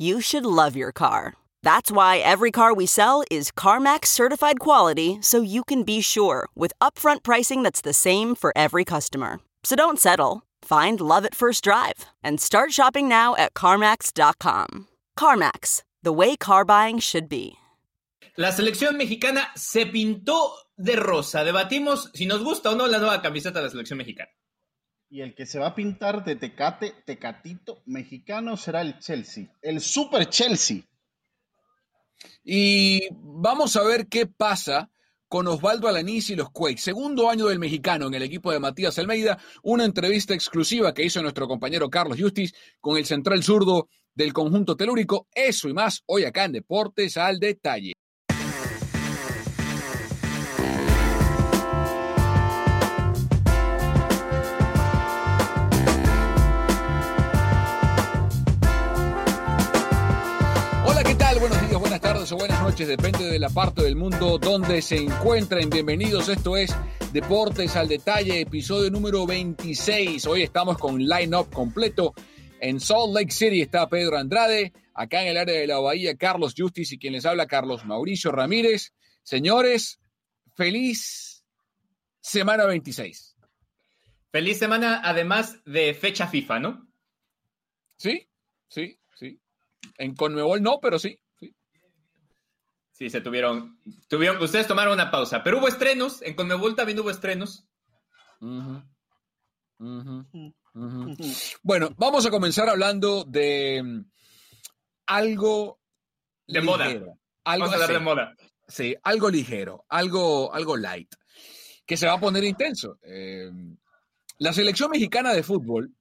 You should love your car. That's why every car we sell is CarMax certified quality so you can be sure with upfront pricing that's the same for every customer. So don't settle. Find love at first drive and start shopping now at CarMax.com. CarMax, the way car buying should be. La selección mexicana se pintó de rosa. Debatimos si nos gusta o no la nueva camiseta de la selección mexicana. Y el que se va a pintar de tecate, tecatito mexicano será el Chelsea, el Super Chelsea. Y vamos a ver qué pasa con Osvaldo Alanís y los Quakes. Segundo año del mexicano en el equipo de Matías Almeida. Una entrevista exclusiva que hizo nuestro compañero Carlos Justis con el central zurdo del conjunto telúrico. Eso y más hoy acá en Deportes al Detalle. Días, o buenas noches, depende de la parte del mundo donde se encuentren. Bienvenidos, esto es Deportes al Detalle, episodio número 26. Hoy estamos con line-up completo. En Salt Lake City está Pedro Andrade, acá en el área de la Bahía Carlos Justice y quien les habla Carlos Mauricio Ramírez. Señores, feliz semana 26. Feliz semana, además de fecha FIFA, ¿no? ¿Sí? Sí, sí. En Conmebol no, pero sí. Sí. Se tuvieron, tuvieron. Ustedes tomaron una pausa, pero hubo estrenos. En Conmebol también hubo estrenos. Ujú. Ujú. Ujú. Bueno, vamos a comenzar hablando de mm, algo De moda. Algo Vamos a hablar sí, de moda. sí, algo ligero, algo, algo light, que se va a poner intenso. Eh, la selección mexicana de fútbol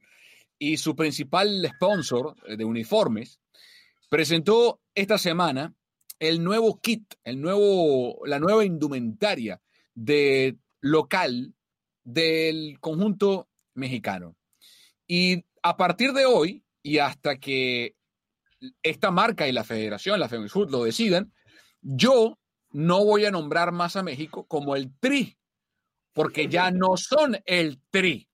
y su principal sponsor eh, de uniformes presentó esta semana el nuevo kit, el nuevo, la nueva indumentaria de local del conjunto mexicano. Y a partir de hoy y hasta que esta marca y la federación, la FEMIFUT, lo decidan, yo no voy a nombrar más a México como el TRI, porque ya no son el TRI.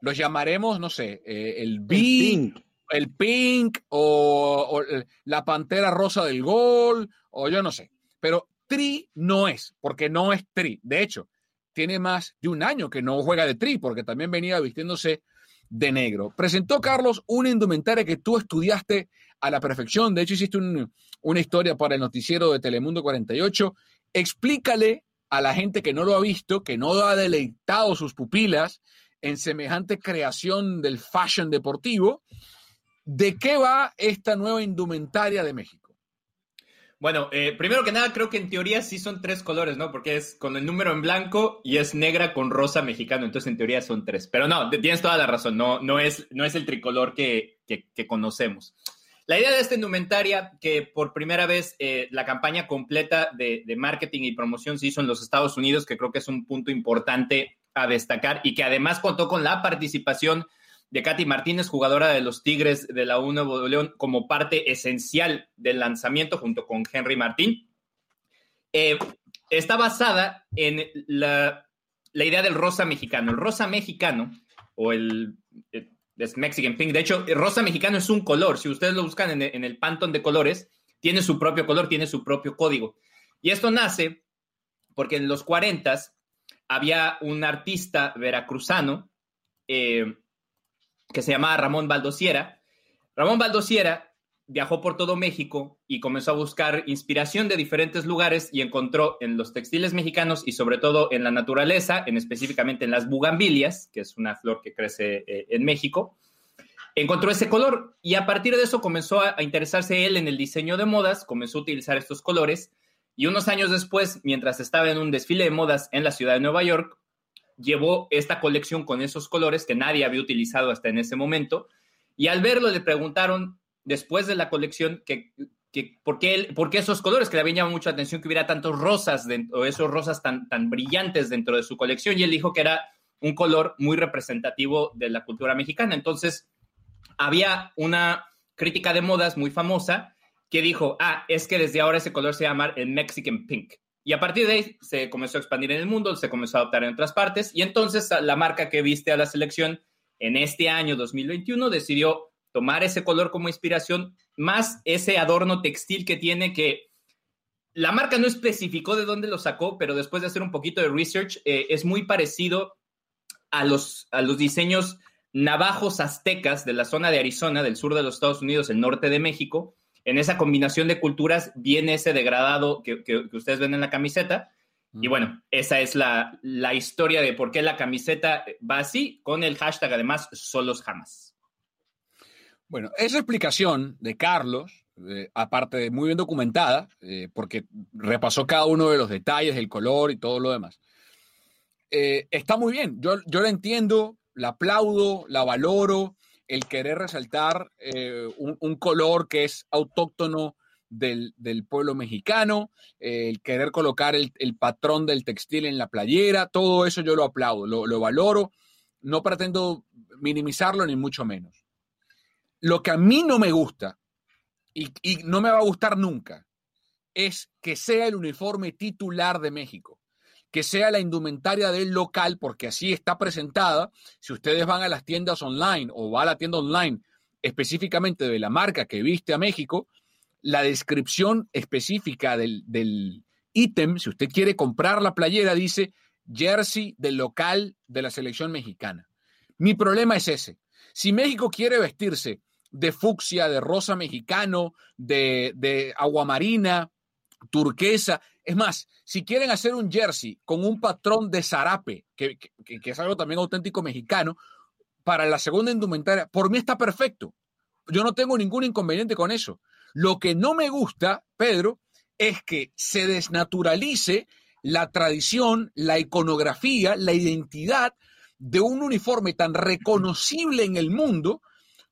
Los llamaremos, no sé, eh, el B, Pink. El Pink o, o la Pantera Rosa del Gol, o yo no sé. Pero Tri no es, porque no es Tri. De hecho, tiene más de un año que no juega de Tri, porque también venía vistiéndose de negro. Presentó Carlos una indumentaria que tú estudiaste a la perfección. De hecho, hiciste un- una historia para el noticiero de Telemundo 48. Explícale a la gente que no lo ha visto, que no ha deleitado sus pupilas en semejante creación del fashion deportivo, de qué va esta nueva indumentaria de México. Bueno, eh, primero que nada, creo que en teoría sí son tres colores, ¿no? Porque es con el número en blanco y es negra con rosa mexicano. Entonces, en teoría son tres. Pero no, tienes toda la razón. No, no, es, no es el tricolor que, conocemos. La idea de esta indumentaria, que por primera vez eh, la campaña completa de marketing y promoción se hizo en los Estados Unidos, que creo que es un punto importante a destacar y que además contó con la participación de Katy Martínez, jugadora de los Tigres de la U Nuevo León, como parte esencial del lanzamiento junto con Henry Martín. Eh, está basada en la, idea del rosa mexicano. El rosa mexicano, o el, el Mexican Pink, de hecho, el rosa mexicano es un color. Si ustedes lo buscan en el, en el Pantone de colores, tiene su propio color, tiene su propio código. Y esto nace porque en los 40 había un artista veracruzano eh, que se llamaba Ramón Baldosiera. Ramón Baldosiera viajó por todo México y comenzó a buscar inspiración de diferentes lugares y encontró en los textiles mexicanos y sobre todo en la naturaleza, en específicamente en las bugambilias, que es una flor que crece eh, en México, encontró ese color y a partir de eso comenzó a, a, interesarse él en el diseño de modas, comenzó a utilizar estos colores y unos años después, mientras estaba en un desfile de modas en la ciudad de Nueva York, llevó esta colección con esos colores que nadie había utilizado hasta en ese momento y al verlo le preguntaron después de la colección que, que ¿por, qué por, qué esos colores que le habían llamado mucho la atención que hubiera tantos rosas dentro, o esos rosas tan, tan brillantes dentro de su colección y él dijo que era un color muy representativo de la cultura mexicana. Entonces, había una crítica de modas muy famosa que dijo, ah, es que desde ahora ese color se llama el Mexican Pink. Y a partir de ahí se comenzó a expandir en el mundo, se comenzó a adoptar en otras partes y entonces la marca que viste a la selección en este año 2021 decidió tomar ese color como inspiración, más ese adorno textil que tiene que la marca no especificó de dónde lo sacó, pero después de hacer un poquito de research, eh, es muy parecido a los, a los diseños navajos aztecas de la zona de Arizona, del sur de los Estados Unidos, el norte de México. En esa combinación de culturas viene ese degradado que, que, que ustedes ven en la camiseta. Y bueno, esa es la, la, historia de por qué la camiseta va así, con el hashtag además, solos jamás. Bueno, esa explicación de Carlos, eh, aparte de muy bien documentada, eh, porque repasó cada uno de los detalles, el color y todo lo demás, eh, está muy bien. Yo, yo la entiendo, la aplaudo, la valoro, el querer resaltar eh, un, color que es autóctono del, del pueblo mexicano, el querer colocar el, el, patrón del textil en la playera, todo eso yo lo aplaudo, lo, lo valoro, no pretendo minimizarlo ni mucho menos. Lo que a mí no me gusta y, y, no me va a gustar nunca es que sea el uniforme titular de México, que sea la indumentaria del local, porque así está presentada. Si ustedes van a las tiendas online o va a la tienda online específicamente de la marca que viste a México, la descripción específica del, ítem, si usted quiere comprar la playera, dice jersey del local de la selección mexicana. Mi problema es ese. Si México quiere vestirse de fucsia, de rosa mexicano, de, de aguamarina, turquesa. Es más, si quieren hacer un jersey con un patrón de zarape, que, es algo también auténtico mexicano, para la segunda indumentaria, por mí está perfecto. Yo no tengo ningún inconveniente con eso. Lo que no me gusta, Pedro, es que se desnaturalice la tradición, la iconografía, la identidad de un uniforme tan reconocible en el mundo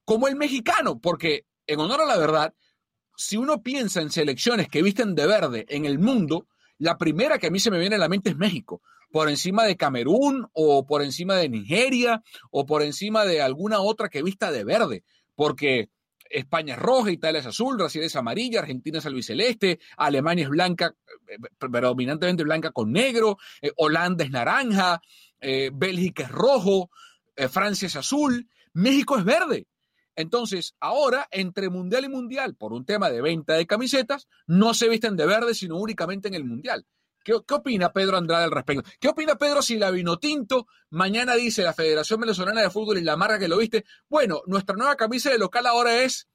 como el mexicano, porque en honor a la verdad, si uno piensa en selecciones que visten de verde en el mundo, la primera que a mí se me viene a la mente es México, por encima de Camerún o por encima de Nigeria o por encima de alguna otra que vista de verde, porque España es roja, Italia es azul, Brasil es amarilla, Argentina es albiceleste, Alemania es blanca, eh, predominantemente blanca con negro, eh, Holanda es naranja, eh, Bélgica es rojo, eh, Francia es azul, México es verde. Entonces, ahora, entre mundial y mundial, por un tema de venta de camisetas, no se visten de verde, sino únicamente en el mundial. ¿Qué, ¿Qué, opina Pedro Andrade al respecto? ¿Qué opina Pedro si la Vinotinto mañana dice la Federación Venezolana de Fútbol y la marca que lo viste? Bueno, nuestra nueva camisa de local ahora es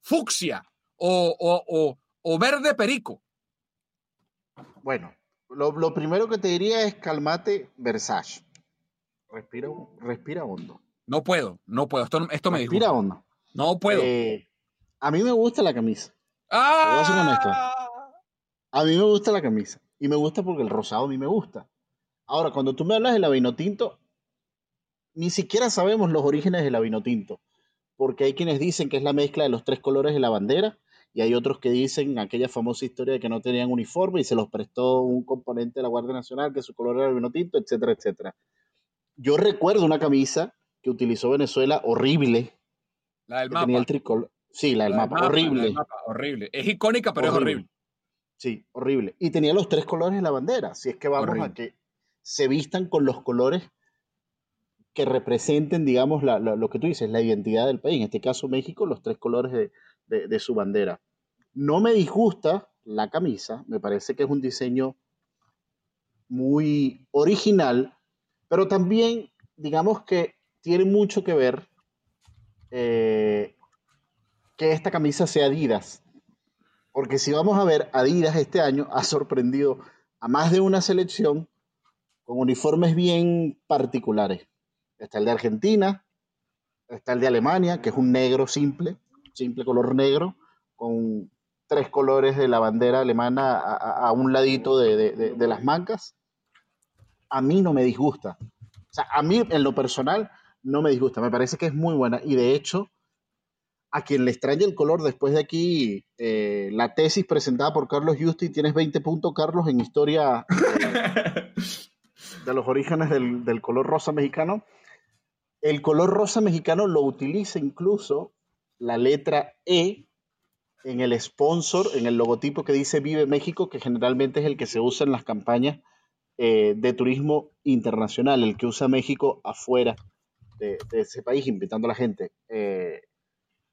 fucsia o, o, o, o verde perico. Bueno, lo, lo, primero que te diría es calmate, Versace. Respira, respira hondo. No puedo, no puedo. Esto, esto me dijo. Respira hondo. No puedo. Eh, a mí me gusta la camisa. ¡Ah! A mí me gusta la camisa. Y me gusta porque el rosado a mí me gusta. Ahora, cuando tú me hablas del vino tinto, ni siquiera sabemos los orígenes del vino tinto. Porque hay quienes dicen que es la mezcla de los tres colores de la bandera y hay otros que dicen aquella famosa historia de que no tenían uniforme y se los prestó un componente de la Guardia Nacional que su color era el vino tinto, etcétera, etcétera. Yo recuerdo una camisa que utilizó Venezuela horrible. La del mapa. Tenía el tricolor. Sí, la del, la mapa, horrible. Del mapa, horrible. Es icónica, pero horrible. es horrible. Sí, horrible. Y tenía los tres colores de la bandera. Si es que vamos a que se vistan con los colores que representen, digamos, lo que tú dices, la identidad del país. En este caso, México, los tres colores de, su bandera. No me disgusta la camisa, me parece que es un diseño muy original, pero también, digamos que tiene mucho que ver eh, que esta camisa sea Adidas. Porque si vamos a ver, Adidas este año ha sorprendido a más de una selección con uniformes bien particulares. Está el de Argentina, está el de Alemania, que es un negro simple, simple color negro, con tres colores de la bandera alemana a, un ladito de, las mancas. A mí no me disgusta. O sea, a mí en lo personal no me disgusta. Me parece que es muy buena. Y de hecho, a quien le extraña el color, después de aquí, eh, la tesis presentada por Carlos Justi, tienes 20 puntos, Carlos, en historia eh, de los orígenes del, del color rosa mexicano. El color rosa mexicano lo utiliza incluso la letra E en el sponsor, en el logotipo que dice Vive México, que generalmente es el que se usa en las campañas eh, de turismo internacional, el que usa México afuera de, ese país, invitando a la gente. Eh,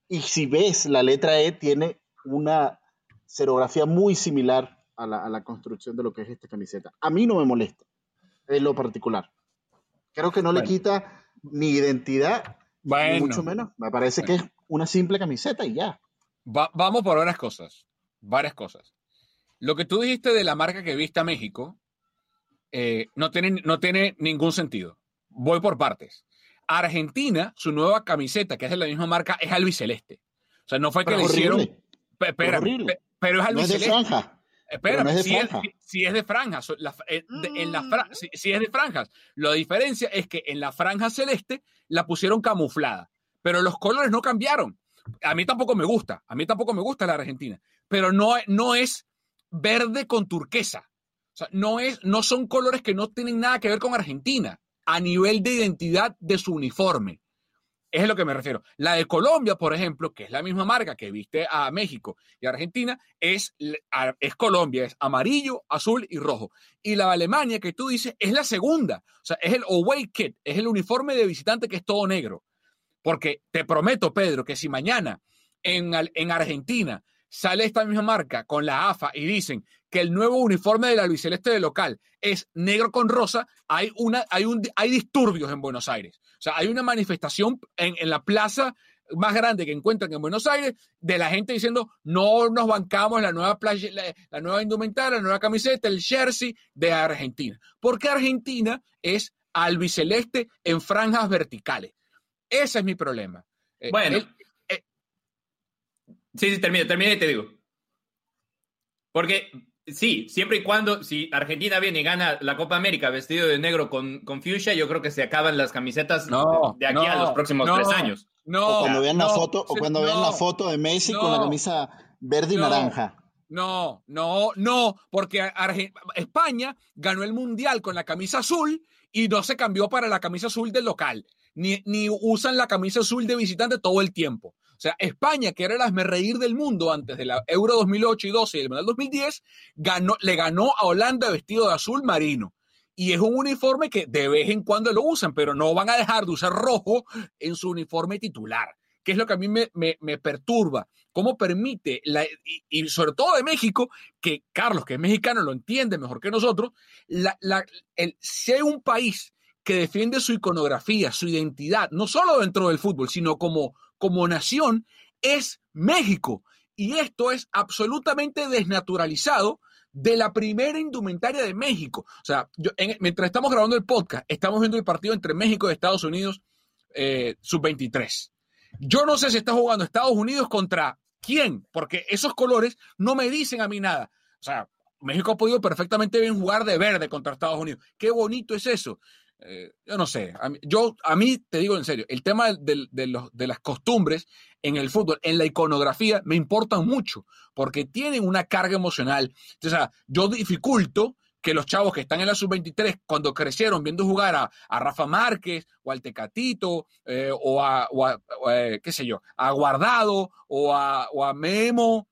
y si ves, la letra E tiene una serografía muy similar a la, a la, construcción de lo que es esta camiseta. A mí no me molesta, en lo particular. Creo que no le quita ni identidad, ni mucho menos. Me parece que es una simple camiseta y ya. vamos por varias cosas. Varias cosas. Lo que tú dijiste de la marca que viste a México eh, no, tiene, no tiene ningún sentido. Voy por partes. Argentina, su nueva camiseta, que es de la misma marca, es albiceleste. O sea, no fue que le hicieron. Espera, pero es albiceleste. No es de franja. Espera, si, es, si, es, de franjas, eh, en la mm. si, es de franjas, la diferencia es que en la franja celeste la pusieron camuflada, pero los colores no cambiaron. A mí tampoco me gusta, a mí tampoco me gusta la Argentina, pero no, no es verde con turquesa. O sea, no, es, no son colores que no tienen nada que ver con Argentina a nivel de identidad de su uniforme. Es a lo que me refiero. La de Colombia, por ejemplo, que es la misma marca que viste a México y Argentina, es, es Colombia, es amarillo, azul y rojo. Y la de Alemania, que tú dices, es la segunda. O sea, es el away kit, es el uniforme de visitante que es todo negro. Porque te prometo, Pedro, que si mañana en, en Argentina sale esta misma marca con la AFA y dicen que el nuevo uniforme de la albiceleste de local es negro con rosa, hay, una, hay, un, hay disturbios en Buenos Aires. O sea, hay una manifestación en, en la plaza más grande que encuentran en Buenos Aires de la gente diciendo no nos bancamos la nueva playa, la, nueva indumentaria, la nueva camiseta, el jersey de Argentina. Porque Argentina es albiceleste en franjas verticales. Ese es mi problema. Eh, bueno. Eh, sí, sí, termina, termina y te digo. Porque Sí, siempre y cuando, si Argentina viene y gana la Copa América vestido de negro con, con fuchsia, yo creo que se acaban las camisetas de aquí a los próximos tres años. No, o cuando vean la foto, o cuando vean la foto de Messi con la camisa verde y naranja. No, no, no, porque España ganó el Mundial con la camisa azul y no se cambió para la camisa azul del local, ni, ni usan la camisa azul de visitante todo el tiempo. O sea, España, que era el reír del mundo antes de la Euro 2008 y 12 y el Mundial 2010, ganó, le ganó a Holanda vestido de azul marino. Y es un uniforme que de vez en cuando lo usan, pero no van a dejar de usar rojo en su uniforme titular, que es lo que a mí me, me, perturba. ¿Cómo permite, la, y, sobre todo de México, que Carlos, que es mexicano, lo entiende mejor que nosotros, la, la, el, un país que defiende su iconografía, su identidad, no solo dentro del fútbol, sino como como nación es México. Y esto es absolutamente desnaturalizado de la primera indumentaria de México. O sea, mientras estamos grabando el podcast, estamos viendo el partido entre México y Estados Unidos eh, sub-23. Yo no sé si está jugando Estados Unidos contra quién, porque esos colores no me dicen a mí nada. O sea, México ha podido perfectamente bien jugar de verde contra Estados Unidos. Qué bonito es eso. Eh, yo no sé, a yo, a mí te digo en serio, el tema de, los, de las costumbres en el fútbol, en la iconografía, me importan mucho, porque tienen una carga emocional. O sea, yo dificulto que los chavos que están en la sub-23, cuando crecieron viendo jugar a, Rafa Márquez o al Tecatito eh, o, a, eh, qué sé yo, a Guardado o a, o a Memo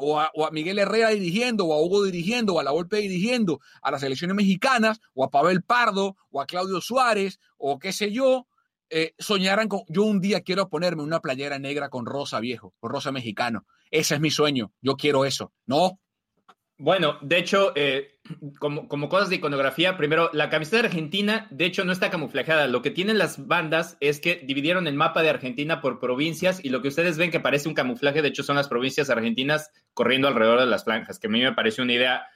o a, Miguel Herrera dirigiendo, o a Hugo dirigiendo, o a la Volpe dirigiendo a las elecciones mexicanas, o a Pavel Pardo, o a Claudio Suárez, o qué sé yo, eh, soñaran con, yo un día quiero ponerme una playera negra con rosa viejo, con rosa mexicano. Ese es mi sueño, yo quiero eso. No, bueno, de hecho, eh, como, cosas de iconografía, primero, la camiseta de Argentina, de hecho, no está camuflajeada. Lo que tienen las bandas es que dividieron el mapa de Argentina por provincias y lo que ustedes ven que parece un camuflaje, de hecho, son las provincias argentinas corriendo alrededor de las franjas, que a mí me parece una idea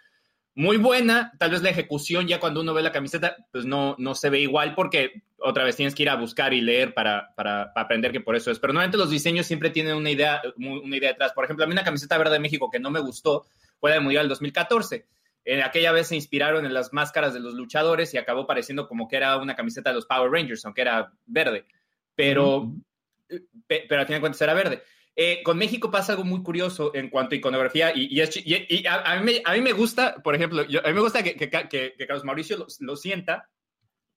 muy buena. Tal vez la ejecución, ya cuando uno ve la camiseta, pues no, no se ve igual porque otra vez tienes que ir a buscar y leer para, para, aprender que por eso es. Pero normalmente los diseños siempre tienen una idea, una idea detrás. Por ejemplo, a mí una camiseta verde de México que no me gustó fue del Mundial 2014. En aquella vez se inspiraron en las máscaras de los luchadores y acabó pareciendo como que era una camiseta de los Power Rangers, aunque era verde. Pero, pero al final de cuentas era verde. Eh, con México pasa algo muy curioso en cuanto a iconografía y, a, mí, me gusta, por ejemplo, a mí me gusta que, Carlos Mauricio lo, sienta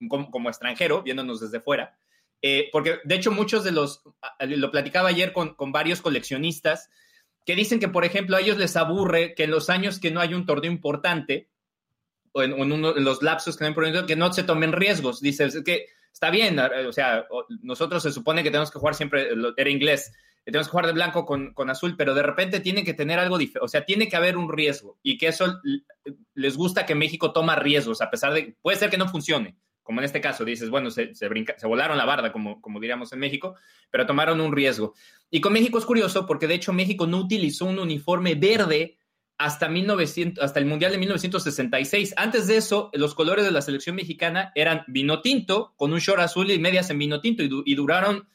como, extranjero, viéndonos desde fuera, eh, porque de hecho muchos de los, lo platicaba ayer con, con varios coleccionistas, que dicen que, por ejemplo, a ellos les aburre que en los años que no hay un torneo importante, o en, los lapsos que no hay importante, que no se tomen riesgos. Dices que está bien, o sea, nosotros se supone que tenemos que jugar siempre, era inglés, tenemos que jugar de blanco con, azul, pero de repente tiene que tener algo diferente, o sea, tiene que haber un riesgo y que eso les gusta que México toma riesgos, a pesar de, puede ser que no funcione, como en este caso, dices, bueno, se, se, se volaron la barda, como diríamos en México, pero tomaron un riesgo. Y con México es curioso porque de hecho México no utilizó un uniforme verde hasta, 1900, hasta el Mundial de 1966. Antes de eso, los colores de la selección mexicana eran vino tinto, con un short azul y medias en vino tinto, y, duraron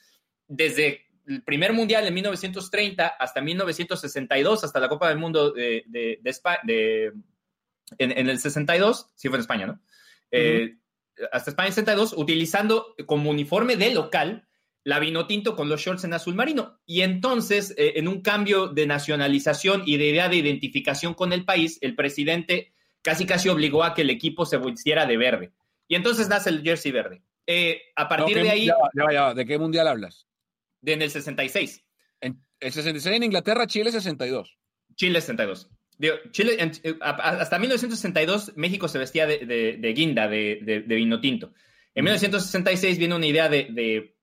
desde el primer Mundial en 1930 hasta 1962, hasta la Copa del Mundo de, de, de, en, el 62, sí fue en España, ¿no? Eh, hasta España 62, utilizando como uniforme de local la vino tinto con los shorts en azul marino. Y entonces, eh, en un cambio de nacionalización y de idea de identificación con el país, el presidente casi casi obligó a que el equipo se vistiera de verde. Y entonces nace el jersey verde. Eh, a partir de ahí... ¿De qué mundial hablas? De en el 66. En el 66 en Inglaterra, Chile 62. Chile 62. Chile, eh, hasta 1962 México se vestía de, guinda, de, vino tinto. En 1966 viene una idea de,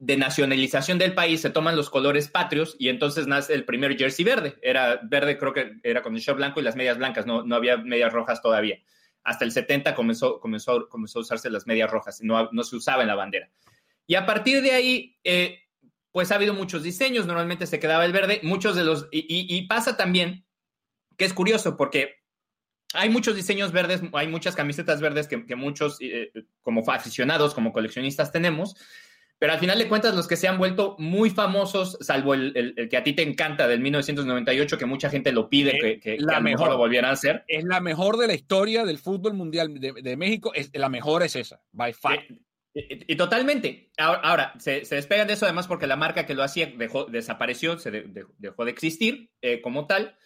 nacionalización del país, se toman los colores patrios y entonces nace el primer jersey verde. Era verde, creo que era con el short blanco y las medias blancas, no, no había medias rojas todavía. Hasta el 70 comenzó, comenzó, comenzó a usarse las medias rojas, no, no se usaba en la bandera. Y a partir de ahí, eh, pues ha habido muchos diseños, normalmente se quedaba el verde, muchos de los, y pasa también que es curioso porque hay muchos diseños verdes, hay muchas camisetas verdes que, muchos, eh, como aficionados, como coleccionistas tenemos, pero al final de cuentas los que se han vuelto muy famosos, salvo el, que a ti te encanta del 1998, que mucha gente lo pide, que, la mejor lo volvieran a hacer. Es la mejor de la historia del fútbol mundial de, México, es, la mejor es esa, by far. Y, totalmente. Ahora, se, despegan de eso además porque la marca que lo hacía dejó, desapareció, se dejó de existir eh, como tal.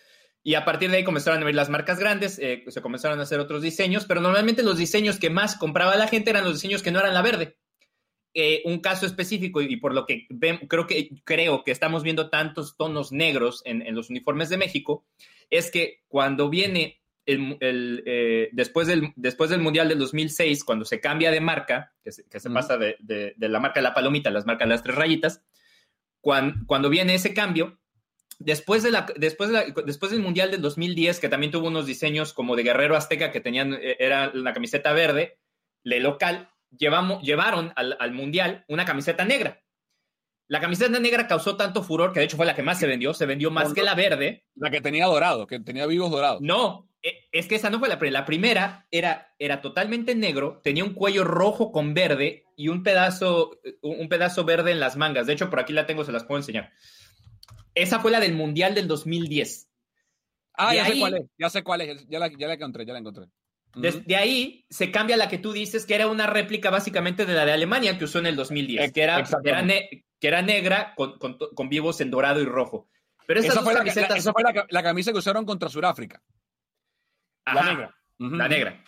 Y a partir de ahí comenzaron a ver las marcas grandes, eh, se comenzaron a hacer otros diseños, pero normalmente los diseños que más compraba la gente eran los diseños que no eran la verde. Eh, un caso específico, y por lo que creo, que creo que estamos viendo tantos tonos negros en, los uniformes de México, es que cuando viene el, eh, después, del, después del Mundial del 2006, cuando se cambia de marca, que se, pasa de, la marca de la palomita a las marcas de las tres rayitas, cuando viene ese cambio, Después, de la, después, después del Mundial del 2010, que también tuvo unos diseños como de Guerrero Azteca, que tenían, eh, era la camiseta verde, le local, llevamos, llevaron al, Mundial una camiseta negra. La camiseta negra causó tanto furor, que de hecho fue la que más se vendió, se vendió más que la verde. La que tenía dorado, que tenía vivos dorados. No, e, es que esa no fue la primera. La primera era, era totalmente negro, tenía un cuello rojo con verde y un pedazo, un pedazo verde en las mangas. De hecho, por aquí la tengo, se las puedo enseñar. Esa fue la del Mundial del 2010. Ah, ya sé cuál es, ya sé cuál es, ya la, encontré, ya la encontré. Desde ahí se cambia la que tú dices, que era una réplica básicamente de la de Alemania que usó en el 2010, que era, que era, negra con, vivos en dorado y rojo. Pero esa fue, la, la, camisa que usaron contra Sudáfrica. La negra. La negra.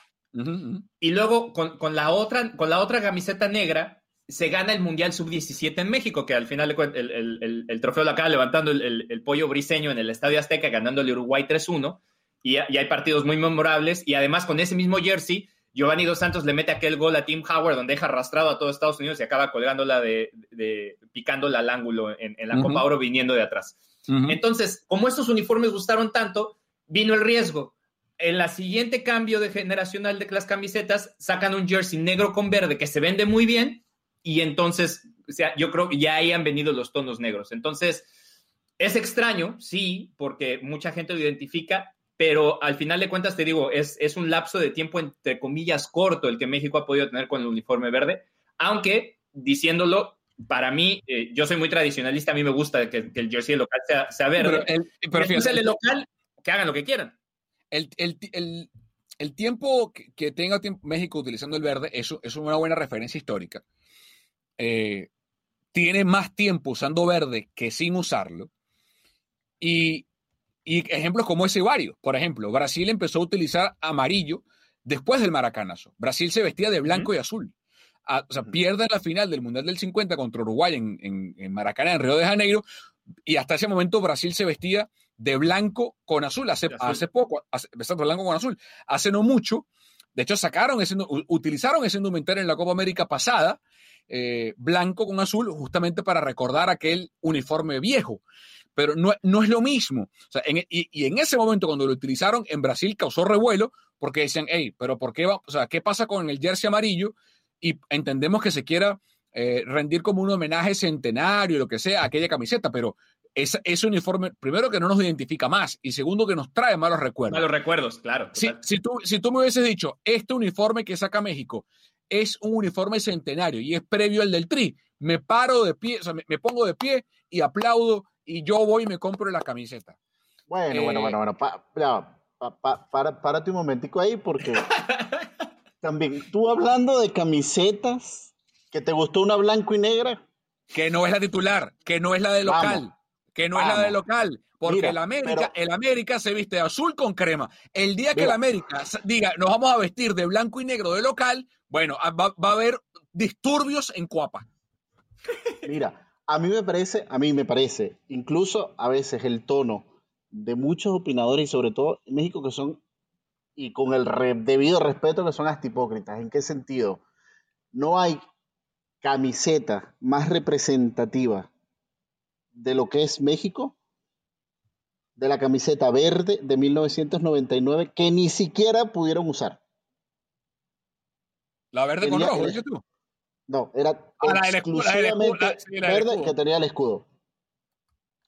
Y luego con, la otra, con la otra camiseta negra se gana el Mundial Sub-17 en México, que al final el, trofeo lo acaba levantando el, pollo briseño en el Estadio Azteca, ganándole Uruguay 3-1, y, y, hay partidos muy memorables, y además con ese mismo jersey, Giovanni Dos Santos le mete aquel gol a Tim Howard, donde deja arrastrado a todo Estados Unidos y acaba colgándola de, de picándola al ángulo en, la Copa Oro viniendo de atrás. Entonces, como estos uniformes gustaron tanto, vino el riesgo. En la siguiente cambio de generacional de las camisetas, sacan un jersey negro con verde que se vende muy bien, y entonces, o sea, yo creo que ya ahí han venido los tonos negros. Entonces, es extraño, sí, porque mucha gente lo identifica, pero al final de cuentas, te digo, es, es un lapso de tiempo, entre comillas, corto el que México ha podido tener con el uniforme verde, aunque, diciéndolo, para mí, eh, yo soy muy tradicionalista, a mí me gusta que, el jersey local sea, verde. Pero, el, pero el local, que hagan lo que quieran. El, el tiempo que tenga México utilizando el verde, eso, es una buena referencia histórica. Eh, tiene más tiempo usando verde que sin usarlo. Y, ejemplos como ese varios. Por ejemplo, Brasil empezó a utilizar amarillo después del maracanazo. Brasil se vestía de blanco y azul. O sea, pierde la final del Mundial del 50 contra Uruguay en, en, Maracaná, en Río de Janeiro, y hasta ese momento Brasil se vestía de blanco con azul. Hace, hace poco, hace, blanco con azul. Hace no mucho, de hecho, sacaron ese, utilizaron ese indumentario en la Copa América pasada eh, blanco con azul, justamente para recordar aquel uniforme viejo. Pero no, no es lo mismo. y, en ese momento, cuando lo utilizaron, en Brasil causó revuelo porque decían, hey, pero ¿por qué va? O sea, ¿qué pasa con el jersey amarillo? Y entendemos que se quiera eh, rendir como un homenaje centenario, lo que sea, a aquella camiseta, pero ese, ese, uniforme, primero que no nos identifica más y segundo que nos trae malos recuerdos. Malos recuerdos, claro. Si, si, tú, si tú me hubieses dicho, este uniforme que saca México es un uniforme centenario y es previo al del Tri. Me paro de pie, o sea, me, pongo de pie y aplaudo y yo voy y me compro la camiseta. Bueno, bueno, bueno, bueno, para, párate un momentico ahí porque también tú hablando de camisetas, que te gustó una blanco y negra. Que no es la titular, que no es la de local, que no es la de local. Porque el, América, el América se viste azul con crema. El día que el América diga, nos vamos a vestir de blanco y negro de local, bueno, ah, va, a haber disturbios en Cuapa. Mira, a mí me parece, a mí me parece, incluso a veces el tono de muchos opinadores y sobre todo en México que son, y con el debido respeto que son hasta hipócritas. ¿En qué sentido? No hay camiseta más representativa de lo que es México de la camiseta verde de 1999 que ni siquiera pudieron usar. La verde con rojo, ¿dices tú? No, era ah, exclusivamente verde que tenía el escudo.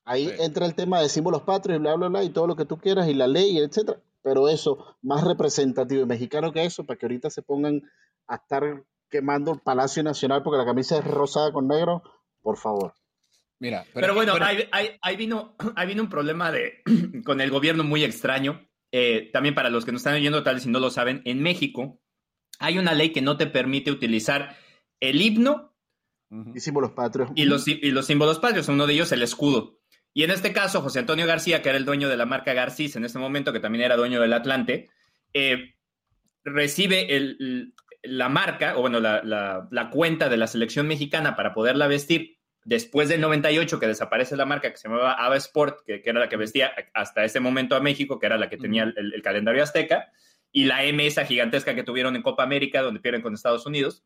Ahí entra el tema de símbolos patrios y bla, bla, bla, y todo lo que tú quieras, y la ley, etcétera. Pero eso, más representativo y mexicano que eso, para que ahorita se pongan a estar quemando el Palacio Nacional porque la camisa es rosada con negro, por favor. Mira, pero, bueno, Ahí, vino, vino un problema de, con el gobierno muy extraño. Eh, también para los que nos están oyendo, tal vez si no lo saben, en México hay una ley que no te permite utilizar el himno y símbolos patrios. Y los, y los símbolos patrios, uno de ellos el escudo. Y en este caso, José Antonio García, que era el dueño de la marca Garcís en ese momento, que también era dueño del Atlante, eh, recibe el, la marca, o bueno, la, la, cuenta de la selección mexicana para poderla vestir después del 98, que desaparece la marca que se llamaba Ava Sport, que, era la que vestía hasta ese momento a México, que era la que tenía el calendario azteca y la M esa gigantesca que tuvieron en Copa América, donde pierden con Estados Unidos.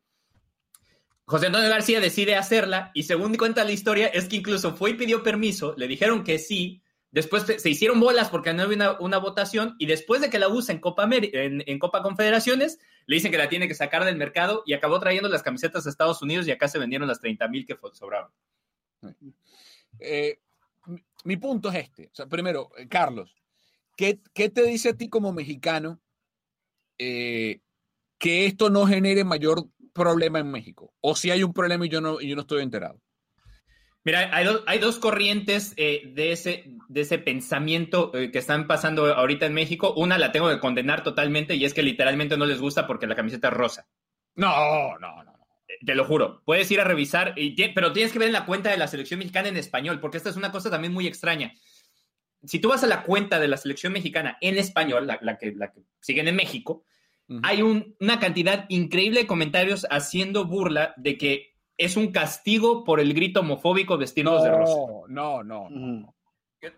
José Antonio García decide hacerla y según cuenta la historia es que incluso fue y pidió permiso, le dijeron que sí, después se hicieron bolas porque no había una, votación y después de que la usa en Copa, en, Copa Confederaciones, le dicen que la tiene que sacar del mercado y acabó trayendo las camisetas a Estados Unidos y acá se vendieron las 30 mil que sobraron. Eh, mi punto es este. primero, eh, Carlos, ¿qué, ¿qué te dice a ti como mexicano eh, que esto no genere mayor problema en México? ¿O si hay un problema y yo no, yo no estoy enterado? Mira, hay, dos corrientes eh, de, ese, de ese pensamiento eh, que están pasando ahorita en México. Una la tengo que condenar totalmente y es que literalmente no les gusta porque la camiseta es rosa. No, no, no. Te lo juro. Puedes ir a revisar, y, pero tienes que ver en la cuenta de la selección mexicana en español, porque esta es una cosa también muy extraña. Si tú vas a la cuenta de la selección mexicana en español, la, que, la que siguen en México, hay una cantidad increíble de comentarios haciendo burla de que es un castigo por el grito homofóbico vestirlos de rosa. No, no, no.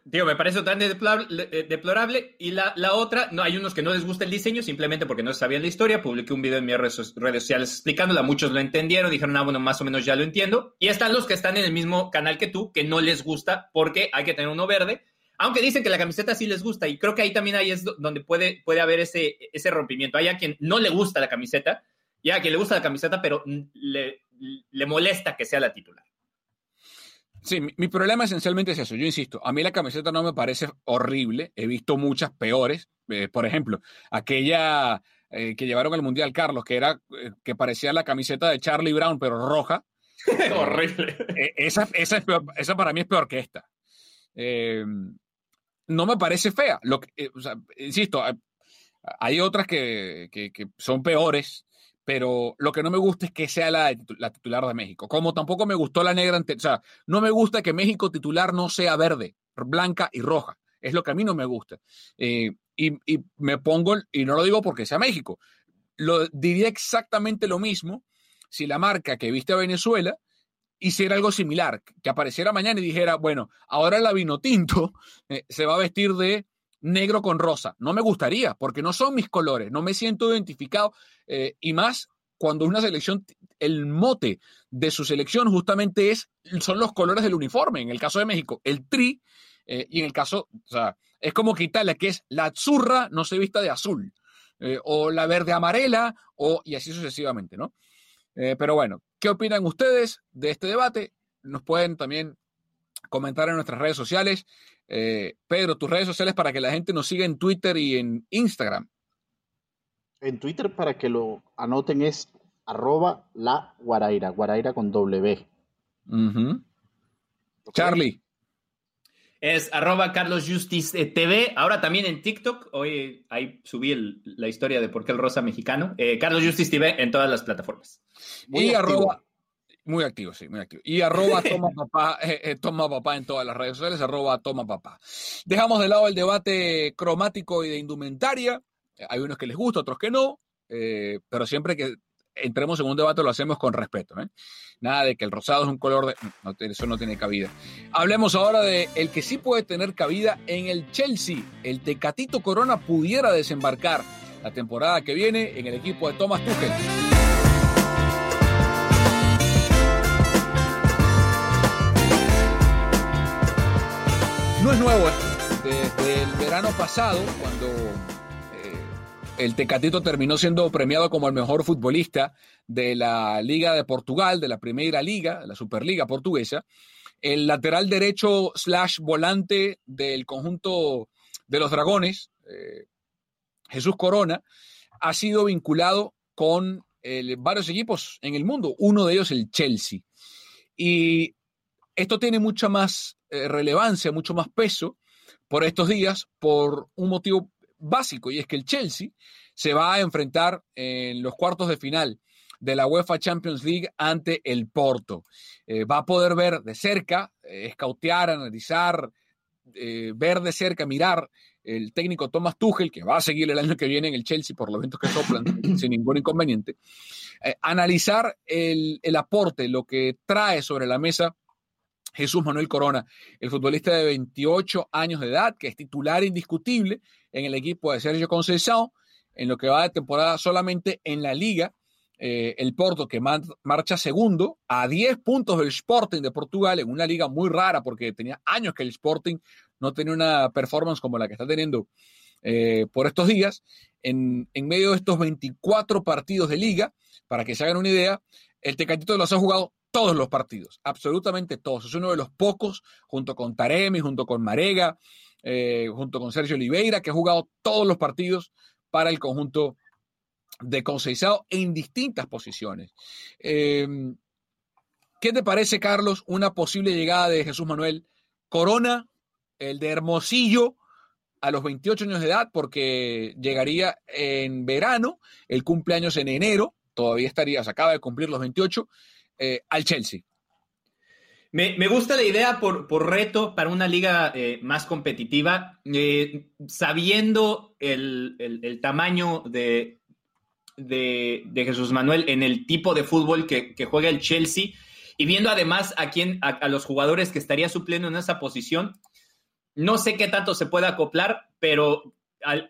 Digo, me parece deplorable, eh, deplorable. Y la, la, otra, no, hay unos que no les gusta el diseño simplemente porque no sabían la historia. Publiqué un video en mis redes, redes sociales explicándola. Muchos lo entendieron, dijeron, ah, bueno, más o menos ya lo entiendo. Y están los que están en el mismo canal que tú, que no les gusta porque hay que tener uno verde. Aunque dicen que la camiseta sí les gusta. Y creo que ahí también ahí es donde puede, puede haber ese, ese rompimiento. Hay a quien no le gusta la camiseta y a quien le gusta la camiseta, pero le, le molesta que sea la titular. Sí, mi, problema esencialmente es eso. Yo insisto, a mí la camiseta no me parece horrible. He visto muchas peores. Eh, por ejemplo, aquella eh, que llevaron al Mundial Carlos, que era eh, que parecía la camiseta de Charlie Brown, pero roja. horrible. esa, esa, esa, para mí es peor que esta. No me parece fea. Lo que, insisto, hay otras que, que, son peores pero lo que no me gusta es que sea la, titular de México. Como tampoco me gustó la negra, o sea, no me gusta que México titular no sea verde, blanca y roja. Es lo que a mí no me gusta. Eh, y, me pongo, y no lo digo porque sea México, lo diría exactamente lo mismo si la marca que viste a Venezuela hiciera algo similar, que apareciera mañana y dijera, bueno, ahora la vino tinto eh, se va a vestir de negro con rosa. No me gustaría, porque no son mis colores, no me siento identificado. Eh, y más cuando una selección, el mote de su selección justamente es, son los colores del uniforme. En el caso de México, el tri, eh, y en el caso, o sea, es como que Italia, que es la azurra, no se vista de azul, o la verde amarela, o, y así sucesivamente, ¿no? Pero bueno, ¿qué opinan ustedes de este debate? Nos pueden también comentar en nuestras redes sociales. Eh, Pedro, tus redes sociales para que la gente nos siga en Twitter y en Instagram. En Twitter, para que lo anoten, es arroba la guaraira, guaraira con doble Charlie. Es arroba Carlos Justice TV. Ahora también en TikTok. Hoy ahí subí la historia de por qué el rosa mexicano. Eh, Carlos Justice TV en todas las plataformas. y arroba muy activo, sí, muy activo. Y arroba toma papá, eh, eh, toma papá en todas las redes sociales, arroba toma papá. Dejamos de lado el debate cromático y de indumentaria. Hay unos que les gusta, otros que no, eh, pero siempre que entremos en un debate lo hacemos con respeto. Nada de que el rosado es un color de... Eso no tiene cabida. Hablemos ahora de el que sí puede tener cabida en el Chelsea. El Tecatito Corona pudiera desembarcar la temporada que viene en el equipo de Thomas Tuchel. No es nuevo esto. Desde el verano pasado, cuando eh, el Tecatito terminó siendo premiado como el mejor futbolista de la Liga de Portugal, de la Primera Liga, la Superliga Portuguesa, el lateral derecho slash volante del conjunto de los Dragones, eh, Jesús Corona, ha sido vinculado con varios equipos en el mundo, uno de ellos el Chelsea. Y esto tiene mucha más eh, relevancia, mucho más peso por estos días por un motivo básico y es que el Chelsea se va a enfrentar en los cuartos de final de la UEFA Champions League ante el Porto. Eh, va a poder ver de cerca, eh, escautear, analizar, ver de cerca, mirar el técnico Thomas Tuchel, que va a seguir el año que viene en el Chelsea por los eventos que soplan sin ningún inconveniente, analizar el, el aporte, lo que trae sobre la mesa Jesús Manuel Corona, el futbolista de 28 años de edad, que es titular indiscutible en el equipo de Sergio Conceição, en lo que va de temporada solamente en la liga. Eh, el Porto que marcha segundo a 10 puntos del Sporting de Portugal en una liga muy rara porque tenía años que el Sporting no tenía una performance como la que está teniendo eh, por estos días. En, en, medio de estos 24 partidos de liga, para que se hagan una idea, el Tecatito los ha jugado todos los partidos, absolutamente todos. Es uno de los pocos, junto con Taremi, junto con Marega, eh, junto con Sergio Oliveira, que ha jugado todos los partidos para el conjunto de Conceizado en distintas posiciones. Em, ¿Qué te parece, Carlos, una posible llegada de Jesús Manuel Corona, el de Hermosillo, a los 28 años de edad, porque llegaría en verano, el cumpleaños en enero, todavía estaría, se acaba de cumplir los 28, eh, al Chelsea. Me, gusta la idea por, reto para una liga eh, más competitiva, eh, sabiendo el, tamaño de, de, Jesús Manuel en el tipo de fútbol que, juega el Chelsea. Y viendo además a quién, a, los jugadores que estaría supliendo en esa posición, no sé qué tanto se puede acoplar, pero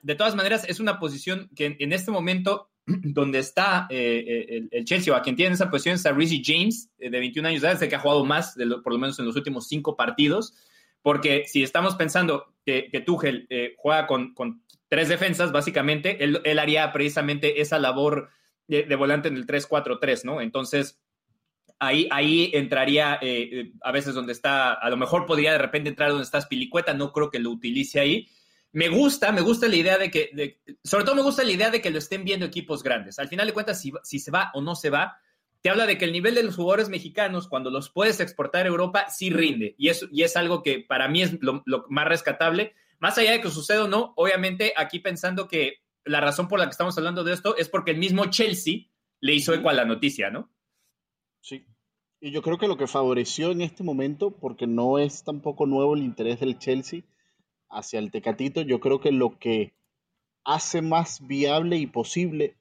de todas maneras es una posición que en, este momento donde está eh, el, Chelsea o a quien tiene esa posición es a Rizzy James, de 21 años de edad, que ha jugado más, por lo menos en los últimos cinco partidos, porque si estamos pensando que, que Tuchel juega con, tres defensas, básicamente, él, haría precisamente esa labor de, volante en el 3-4-3, ¿no? Entonces, ahí, ahí entraría eh, eh, a veces donde está, a lo mejor podría de repente entrar donde está Spilicueta, no creo que lo utilice ahí. Me gusta, me gusta la idea de que, sobre todo me gusta la idea de que lo estén viendo equipos grandes. Al final de cuentas, si, si se va o no se va, te habla de que el nivel de los jugadores mexicanos, cuando los puedes exportar a Europa, sí rinde. Y es, y es algo que para mí es lo, lo más rescatable. Más allá de que suceda o no, obviamente aquí pensando que la razón por la que estamos hablando de esto es porque el mismo Chelsea le hizo eco a la noticia, ¿no? Sí. Y yo creo que lo que favoreció en este momento, porque no es tampoco nuevo el interés del Chelsea hacia el Tecatito, yo creo que lo que hace más viable y posible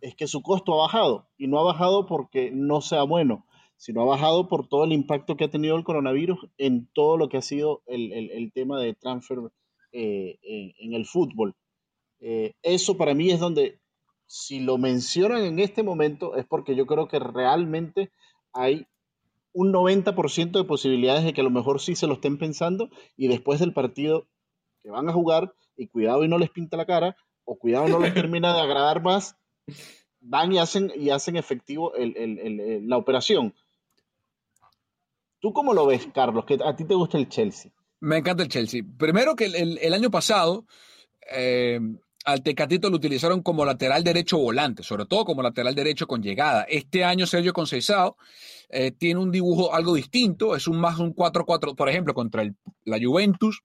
es que su costo ha bajado. Y no ha bajado porque no sea bueno, sino ha bajado por todo el impacto que ha tenido el coronavirus en todo lo que ha sido el, tema de transfer eh, en el fútbol. Eh, eso para mí es donde, si lo mencionan en este momento, es porque yo creo que realmente hay un 90% de posibilidades de que a lo mejor sí se lo estén pensando y después del partido que van a jugar y cuidado y no les pinta la cara o cuidado no les termina de agradar más, van y hacen, y hacen efectivo la operación. ¿Tú cómo lo ves, Carlos? Que a ti te gusta el Chelsea. Me encanta el Chelsea. Primero que el, año pasado eh, al Tecatito lo utilizaron como lateral derecho volante, sobre todo como lateral derecho con llegada. Este año Sergio Conceição eh, tiene un dibujo algo distinto, es un más un 4-4, por ejemplo, contra el, la Juventus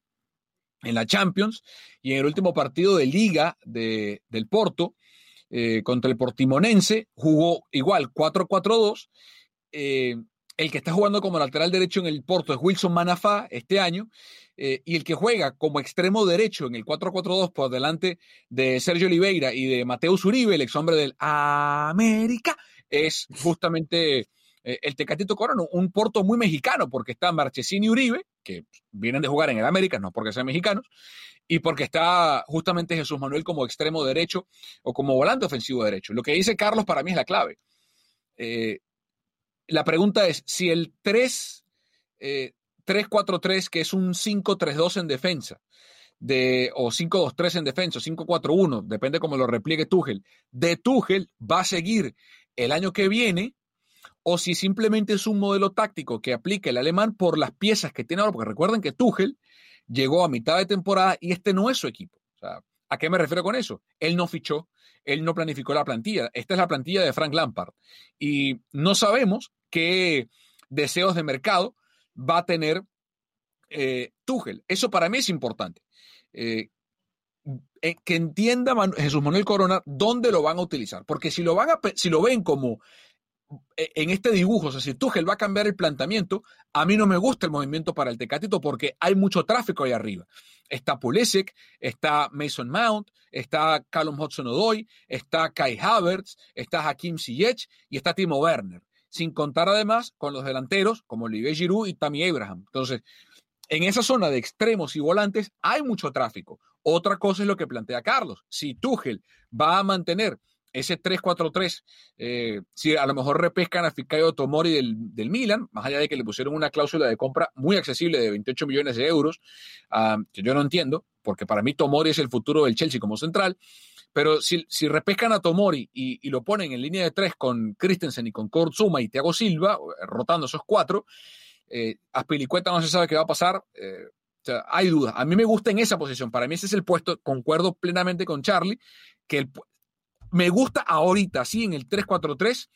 en la Champions y en el último partido de liga de, del Porto eh, contra el Portimonense jugó igual 4-4-2. Eh, el que está jugando como lateral derecho en el Porto es Wilson Manafá este año eh, y el que juega como extremo derecho en el 4-4-2 por delante de Sergio Oliveira y de Mateus Uribe, el ex hombre del América, es justamente eh, el Tecatito Corona, un Porto muy mexicano, porque está Marchesín y Uribe, que vienen de jugar en el América, no porque sean mexicanos, y porque está justamente Jesús Manuel como extremo derecho o como volante ofensivo derecho. Lo que dice Carlos para mí es la clave. Eh, la pregunta es, si el 3 3-4-3, que es un 5-3-2 en defensa, de, o 5-2-3 en defensa, o 5-4-1, depende cómo lo repliegue Tuchel, de Tuchel va a seguir el año que viene, o si simplemente es un modelo táctico que aplica el alemán por las piezas que tiene ahora, porque recuerden que Tuchel llegó a mitad de temporada y este no es su equipo. ¿A qué me refiero con eso? Él no fichó, él no planificó la plantilla. Esta es la plantilla de Frank Lampard. Y no sabemos qué deseos de mercado va a tener eh, Tuchel. Eso para mí es importante. Eh, eh, que entienda Jesús Manuel Corona dónde lo van a utilizar. Porque si lo, van a, si lo ven como en este dibujo, o sea, si Tuchel va a cambiar el planteamiento, a mí no me gusta el movimiento para el Tecatito porque hay mucho tráfico ahí arriba. Está Pulisic, está Mason Mount, está Callum Hudson-Odoi, está Kai Havertz, está Hakim Ziyech y está Timo Werner sin contar además con los delanteros como Olivier Giroud y Tammy Abraham. Entonces, en esa zona de extremos y volantes hay mucho tráfico. Otra cosa es lo que plantea Carlos. Si Tuchel va a mantener ese 3-4-3, eh, si a lo mejor repescan a Ficayo Tomori del, del, Milan, más allá de que le pusieron una cláusula de compra muy accesible de 28 millones de euros, que yo no entiendo, porque para mí Tomori es el futuro del Chelsea como central, pero si, si repescan a Tomori y, lo ponen en línea de tres con Christensen y con Kurt Zuma y Thiago Silva, eh, rotando esos cuatro, eh, Aspilicueta no se sabe qué va a pasar. Eh, o sea, hay dudas. A mí me gusta en esa posición. Para mí ese es el puesto, concuerdo plenamente con Charlie, que me gusta ahorita, sí, en el 3-4-3,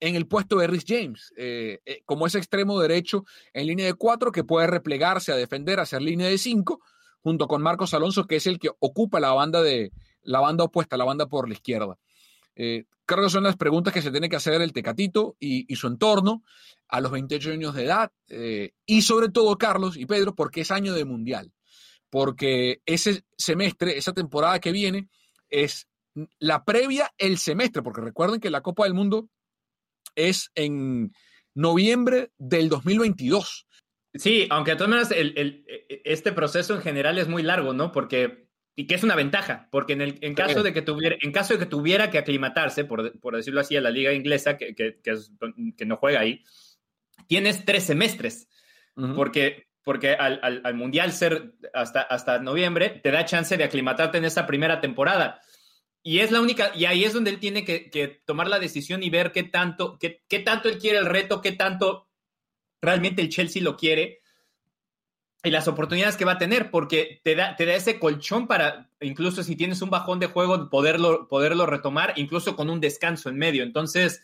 en el puesto de Rhys James, eh, como ese extremo derecho en línea de cuatro que puede replegarse a defender, a hacer línea de cinco, junto con Marcos Alonso, que es el que ocupa la banda de, la banda opuesta, la banda por la izquierda. Eh, creo que son las preguntas que se tiene que hacer el Tecatito y, su entorno a los 28 años de edad eh, y sobre todo Carlos y Pedro porque es año de mundial, porque ese semestre, esa temporada que viene es la previa el semestre, porque recuerden que la Copa del Mundo es en noviembre del 2022. Sí, aunque de todas maneras el, este proceso en general es muy largo, ¿no? Porque, y que es una ventaja, porque en, el, en, caso, de que tuviera, en caso de que tuviera que aclimatarse, por, por decirlo así, a la liga inglesa, que, que, que, no juega ahí, tienes tres semestres, porque, porque al, al, al, Mundial ser hasta, hasta noviembre, te da chance de aclimatarte en esa primera temporada. Y es la única, y ahí es donde él tiene que, que tomar la decisión y ver qué tanto, qué, qué, tanto él quiere el reto, qué tanto realmente el Chelsea lo quiere y las oportunidades que va a tener, porque te da, te da ese colchón para, incluso si tienes un bajón de juego, poderlo, poderlo retomar, incluso con un descanso en medio. Entonces,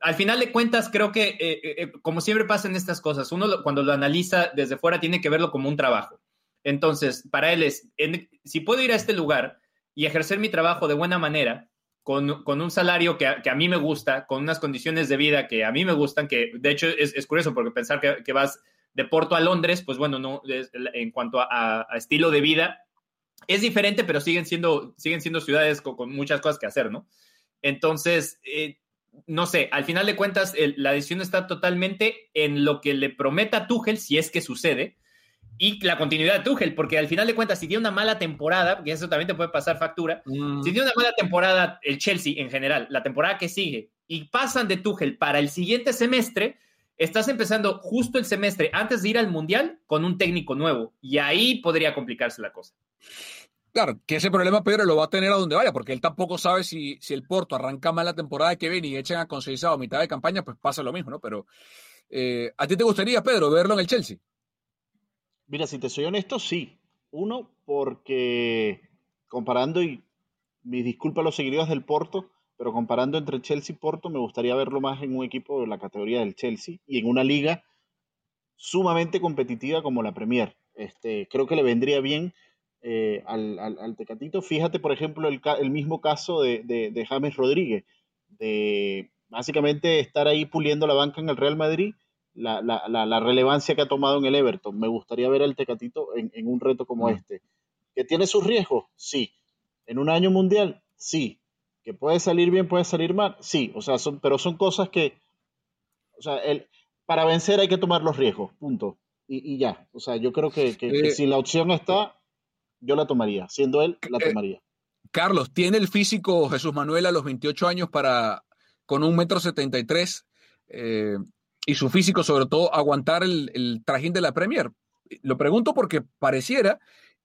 al final de cuentas, creo que, eh, eh, eh, como siempre pasa en estas cosas, uno cuando lo analiza desde fuera tiene que verlo como un trabajo. Entonces, para él es, si puedo ir a este lugar, y ejercer mi trabajo de buena manera, con, con un salario que a, que a, mí me gusta, con unas condiciones de vida que a mí me gustan, que de hecho es, curioso porque pensar que, que, vas de Porto a Londres, pues bueno, no, es, en cuanto a, estilo de vida, es diferente, pero siguen siendo, siguen siendo ciudades con, muchas cosas que hacer, ¿no? Entonces, eh, no sé, al final de cuentas, la decisión está totalmente en lo que le prometa Tuchel, si es que sucede, y la continuidad de Tuchel, porque al final de cuentas, si tiene una mala temporada, que eso también te puede pasar factura, mm. si tiene una mala temporada el Chelsea en general, la temporada que sigue, y pasan de Tuchel para el siguiente semestre, estás empezando justo el semestre antes de ir al Mundial con un técnico nuevo, y ahí podría complicarse la cosa. Claro, que ese problema Pedro lo va a tener a donde vaya, porque él tampoco sabe si, si el Porto arranca mal la temporada que viene y echan a Conceizado a mitad de campaña, pues pasa lo mismo, ¿no? Pero eh, ¿a ti te gustaría, Pedro, verlo en el Chelsea? Mira, si te soy honesto, sí. Uno, porque comparando, y mis disculpas a los seguidores del Porto, pero comparando entre Chelsea y Porto, me gustaría verlo más en un equipo de la categoría del Chelsea y en una liga sumamente competitiva como la Premier. Este, creo que le vendría bien eh, al, al, al, Tecatito. Fíjate, por ejemplo, el, el mismo caso de, de, de, James Rodríguez, de básicamente estar ahí puliendo la banca en el Real Madrid la, la, la, relevancia que ha tomado en el Everton. Me gustaría ver al Tecatito en, en un reto como este. ¿Que tiene sus riesgos? Sí. ¿En un año mundial? Sí. ¿Que puede salir bien, puede salir mal? Sí. O sea, son, pero son cosas que, o sea, el, para vencer hay que tomar los riesgos, punto. Y, y ya. O sea, yo creo que, que, eh, que, si la opción está, yo la tomaría. Siendo él, la eh, tomaría. Eh, Carlos, ¿tiene el físico Jesús Manuel a los 28 años para, con un metro 73, eh, y su físico, sobre todo, aguantar el, el trajín de la Premier. Lo pregunto porque pareciera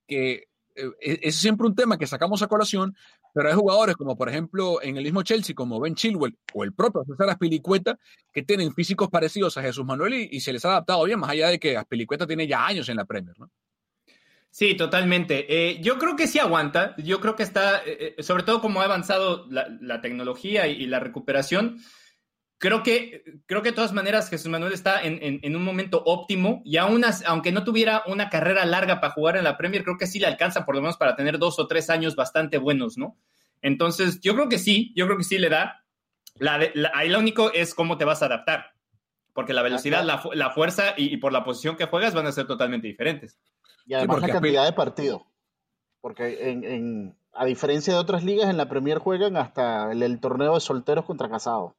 que eh, e, es siempre un tema que sacamos a colación, pero hay jugadores como por ejemplo en el mismo Chelsea, como Ben Chilwell o el propio César Aspilicueta, que tienen físicos parecidos a Jesús Manuel y, y, se les ha adaptado bien, más allá de que Aspilicueta tiene ya años en la Premier, ¿no? Sí, totalmente. Eh, yo creo que sí aguanta. Yo creo que está, eh, sobre todo como ha avanzado la, tecnología y, la recuperación, creo que, creo que de todas maneras Jesús Manuel está en, en, en un momento óptimo y aún as, aunque no tuviera una carrera larga para jugar en la Premier, creo que sí le alcanza por lo menos para tener dos o tres años bastante buenos, ¿no? Entonces, yo creo que sí, yo creo que sí le da. La de, la, ahí lo único es cómo te vas a adaptar, porque la velocidad, la, la fuerza y, y, por la posición que juegas van a ser totalmente diferentes. Y además sí, la cantidad de partidos, porque en, en, a diferencia de otras ligas, en la Premier juegan hasta el, el torneo de solteros contra casados.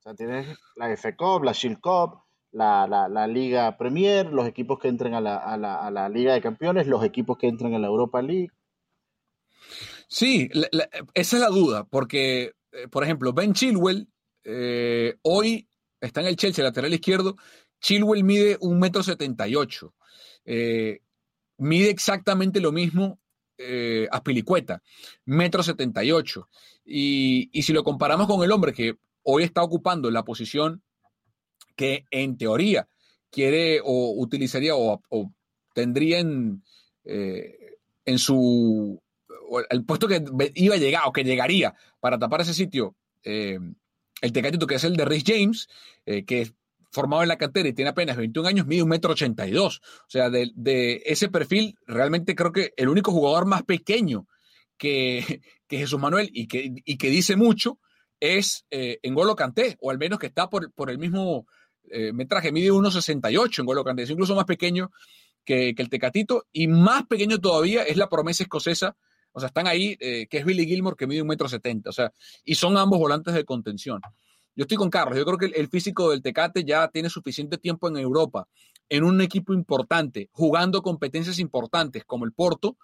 O sea, tienes la F Cup, la Shield Cup, la, la, la, Liga Premier, los equipos que entren a la, a, la, a la, Liga de Campeones, los equipos que entren a la Europa League. Sí, esa es la duda, porque, eh, por ejemplo, Ben Chilwell eh, hoy está en el Chelsea, lateral izquierdo. Chilwell mide un metro setenta y ocho. Eh, mide exactamente lo mismo eh, Aspilicueta, metro setenta y ocho. Y si lo comparamos con el hombre que hoy está ocupando la posición que en teoría quiere o utilizaría o, tendría en, eh, en su el puesto que iba a llegar o que llegaría para tapar ese sitio, eh, el Tecatito, que es el de Rhys James, eh, que es formado en la cantera y tiene apenas 21 años, mide un metro ochenta y dos. O sea, de, de, ese perfil, realmente creo que el único jugador más pequeño que, que Jesús Manuel y que, y que dice mucho es eh, en Golo Canté, o al menos que está por, por el mismo eh, metraje, mide 1,68 en Golo Canté, es incluso más pequeño que, que, el Tecatito, y más pequeño todavía es la promesa escocesa, o sea, están ahí, eh, que es Billy Gilmore, que mide 1,70 m, o sea, y son ambos volantes de contención. Yo estoy con Carlos, yo creo que el, físico del Tecate ya tiene suficiente tiempo en Europa, en un equipo importante, jugando competencias importantes como el Porto,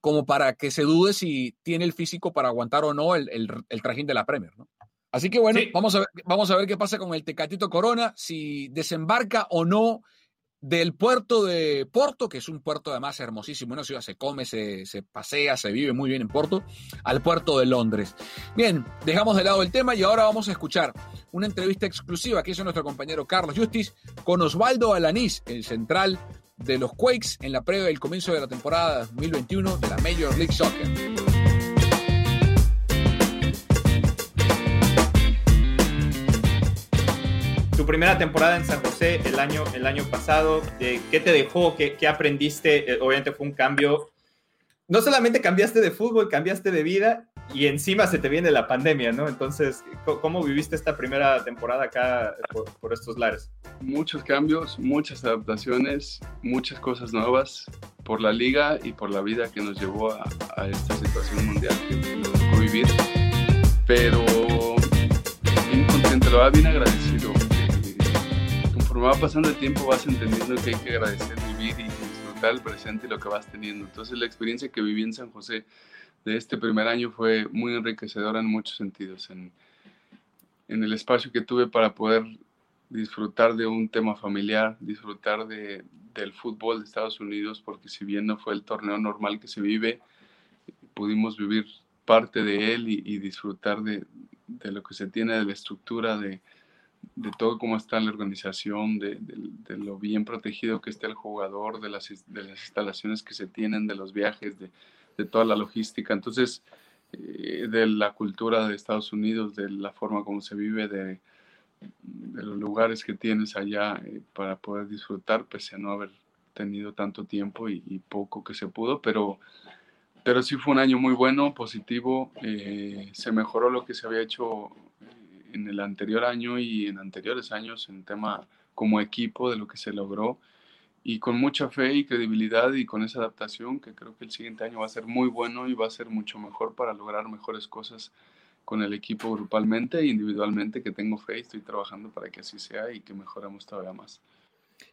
como para que se dude si tiene el físico para aguantar o no el, el, trajín de la Premier, ¿no? Así que bueno, vamos, a ver, vamos a ver qué pasa con el Tecatito Corona, si desembarca o no del puerto de Porto, que es un puerto además hermosísimo, una ciudad se come, se, pasea, se vive muy bien en Porto, al puerto de Londres. Bien, dejamos de lado el tema y ahora vamos a escuchar una entrevista exclusiva que hizo nuestro compañero Carlos Justice con Osvaldo Alanís, el central de los Quakes en la previa del comienzo de la temporada 2021 de la Major League Soccer. Primera temporada en San José el año, el año pasado, ¿qué te dejó? ¿Qué, qué aprendiste? Eh, obviamente fue un cambio. No solamente cambiaste de fútbol, cambiaste de vida y encima se te viene la pandemia, ¿no? Entonces, ¿cómo viviste esta primera temporada acá por, estos lares? Muchos cambios, muchas adaptaciones, muchas cosas nuevas por la liga y por la vida que nos llevó a, a esta situación mundial que nos tocó vivir. Pero bien contento, lo va bien agradecido va pasando el tiempo vas entendiendo que hay que agradecer vivir y disfrutar el presente y lo que vas teniendo. Entonces la experiencia que viví en San José de este primer año fue muy enriquecedora en muchos sentidos. En, en el espacio que tuve para poder disfrutar de un tema familiar, disfrutar de, del fútbol de Estados Unidos, porque si bien no fue el torneo normal que se vive, pudimos vivir parte de él y, y disfrutar de, de, lo que se tiene de la estructura de, de todo cómo está la organización, de, lo bien protegido que está el jugador, de las, de las instalaciones que se tienen, de los viajes, de, toda la logística. Entonces, eh, de la cultura de Estados Unidos, de la forma como se vive, de, los lugares que tienes allá eh, para poder disfrutar, pese a no haber tenido tanto tiempo y, poco que se pudo, pero, pero sí fue un año muy bueno, positivo, eh, se mejoró lo que se había hecho en el anterior año y en anteriores años en tema como equipo de lo que se logró y con mucha fe y credibilidad y con esa adaptación que creo que el siguiente año va a ser muy bueno y va a ser mucho mejor para lograr mejores cosas con el equipo grupalmente e individualmente que tengo fe y estoy trabajando para que así sea y que mejoremos todavía más.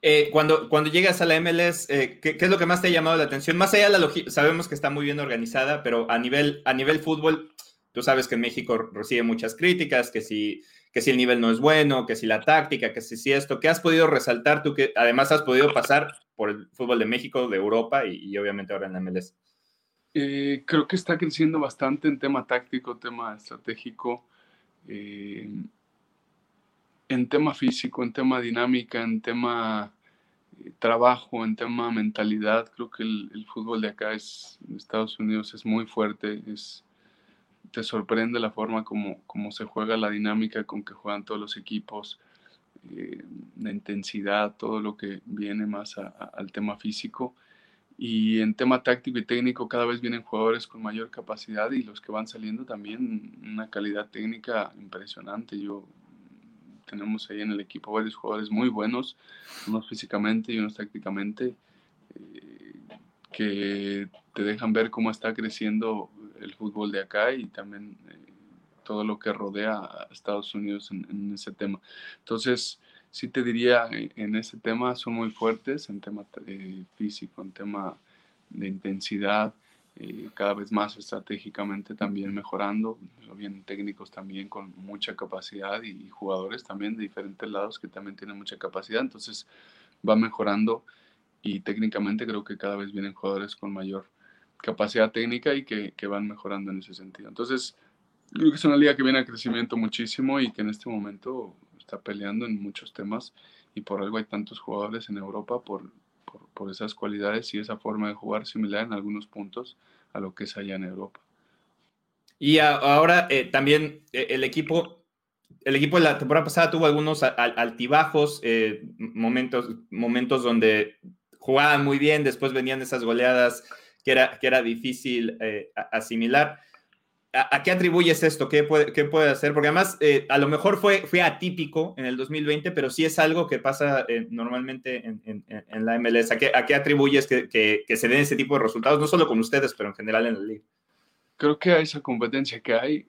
Eh, cuando, cuando llegas a la MLS, eh, ¿qué, es lo que más te ha llamado la atención? Más allá de la logística, sabemos que está muy bien organizada, pero a nivel, a nivel fútbol, Tú sabes que México recibe muchas críticas, que si, que si el nivel no es bueno, que si la táctica, que si, esto, ¿qué has podido resaltar tú que además has podido pasar por el fútbol de México, de Europa y, obviamente ahora en la MLS? Eh, creo que está creciendo bastante en tema táctico, tema estratégico, eh, en tema físico, en tema dinámica, en tema eh, trabajo, en tema mentalidad. Creo que el, el, fútbol de acá es, en Estados Unidos es muy fuerte, es, te sorprende la forma como, como se juega, la dinámica con que juegan todos los equipos, eh, la intensidad, todo lo que viene más al tema físico. Y en tema táctico y técnico cada vez vienen jugadores con mayor capacidad y los que van saliendo también una calidad técnica impresionante. Yo tenemos ahí en el equipo varios jugadores muy buenos, unos físicamente y unos tácticamente, eh, que te dejan ver cómo está creciendo el fútbol de acá y también eh, todo lo que rodea a Estados Unidos en, ese tema. Entonces, sí te diría, eh, en ese tema son muy fuertes, en tema eh, físico, en tema de intensidad, cada vez más estratégicamente también mejorando, bien técnicos también con mucha capacidad y, jugadores también de diferentes lados que también tienen mucha capacidad, entonces va mejorando y técnicamente creo que cada vez vienen jugadores con mayor capacidad técnica y que, que, van mejorando en ese sentido. Entonces, creo que es una liga que viene a crecimiento muchísimo y que en este momento está peleando en muchos temas y por algo hay tantos jugadores en Europa por, por, por esas cualidades y esa forma de jugar similar en algunos puntos a lo que es allá en Europa. Y ahora eh, también eh, el equipo, el equipo de la temporada pasada tuvo algunos altibajos, eh, momentos, momentos donde jugaban muy bien, después venían esas goleadas que era, que era difícil eh, asimilar. ¿A, qué atribuyes esto? ¿Qué puede, qué puede hacer? Porque además, eh, a lo mejor fue, fue atípico en el 2020, pero sí es algo que pasa eh, normalmente en, en, en, la MLS. ¿A qué, a qué atribuyes que, que, que, se den ese tipo de resultados, no solo con ustedes, pero en general en la liga? Creo que a esa competencia que hay,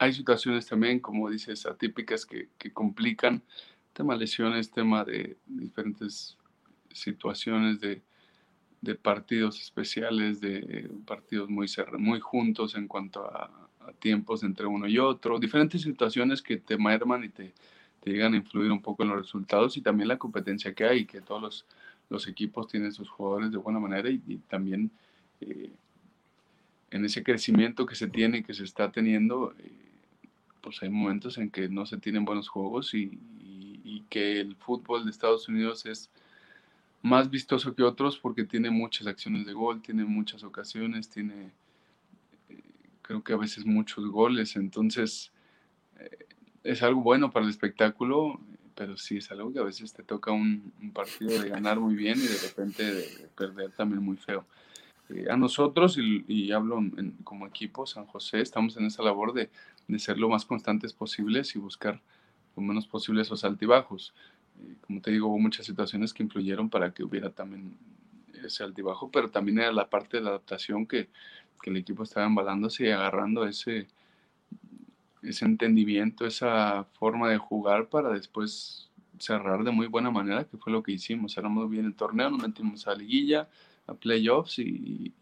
hay situaciones también, como dices, atípicas que, que complican, tema lesiones, tema de diferentes situaciones de, de partidos especiales, de partidos muy, muy juntos en cuanto a, tiempos entre uno y otro, diferentes situaciones que te merman y te, te, llegan a influir un poco en los resultados y también la competencia que hay, que todos los, los equipos tienen sus jugadores de buena manera y, también eh, en ese crecimiento que se tiene y que se está teniendo, eh, pues hay momentos en que no se tienen buenos juegos y que el fútbol de Estados Unidos es más vistoso que otros porque tiene muchas acciones de gol, tiene muchas ocasiones, tiene eh, creo que a veces muchos goles, entonces eh, es algo bueno para el espectáculo, pero sí es algo que a veces te toca un, partido de ganar muy bien y de repente de, perder también muy feo. Eh, a nosotros, y, hablo como equipo, San José, estamos en esa labor de, de ser lo más constantes posibles y buscar lo menos posible esos altibajos como te digo, hubo muchas situaciones que influyeron para que hubiera también ese altibajo, pero también era la parte de la adaptación que, que el equipo estaba embalándose y agarrando ese, ese entendimiento, esa forma de jugar para después cerrar de muy buena manera, que fue lo que hicimos. Cerramos bien el torneo, nos metimos a liguilla, a playoffs y,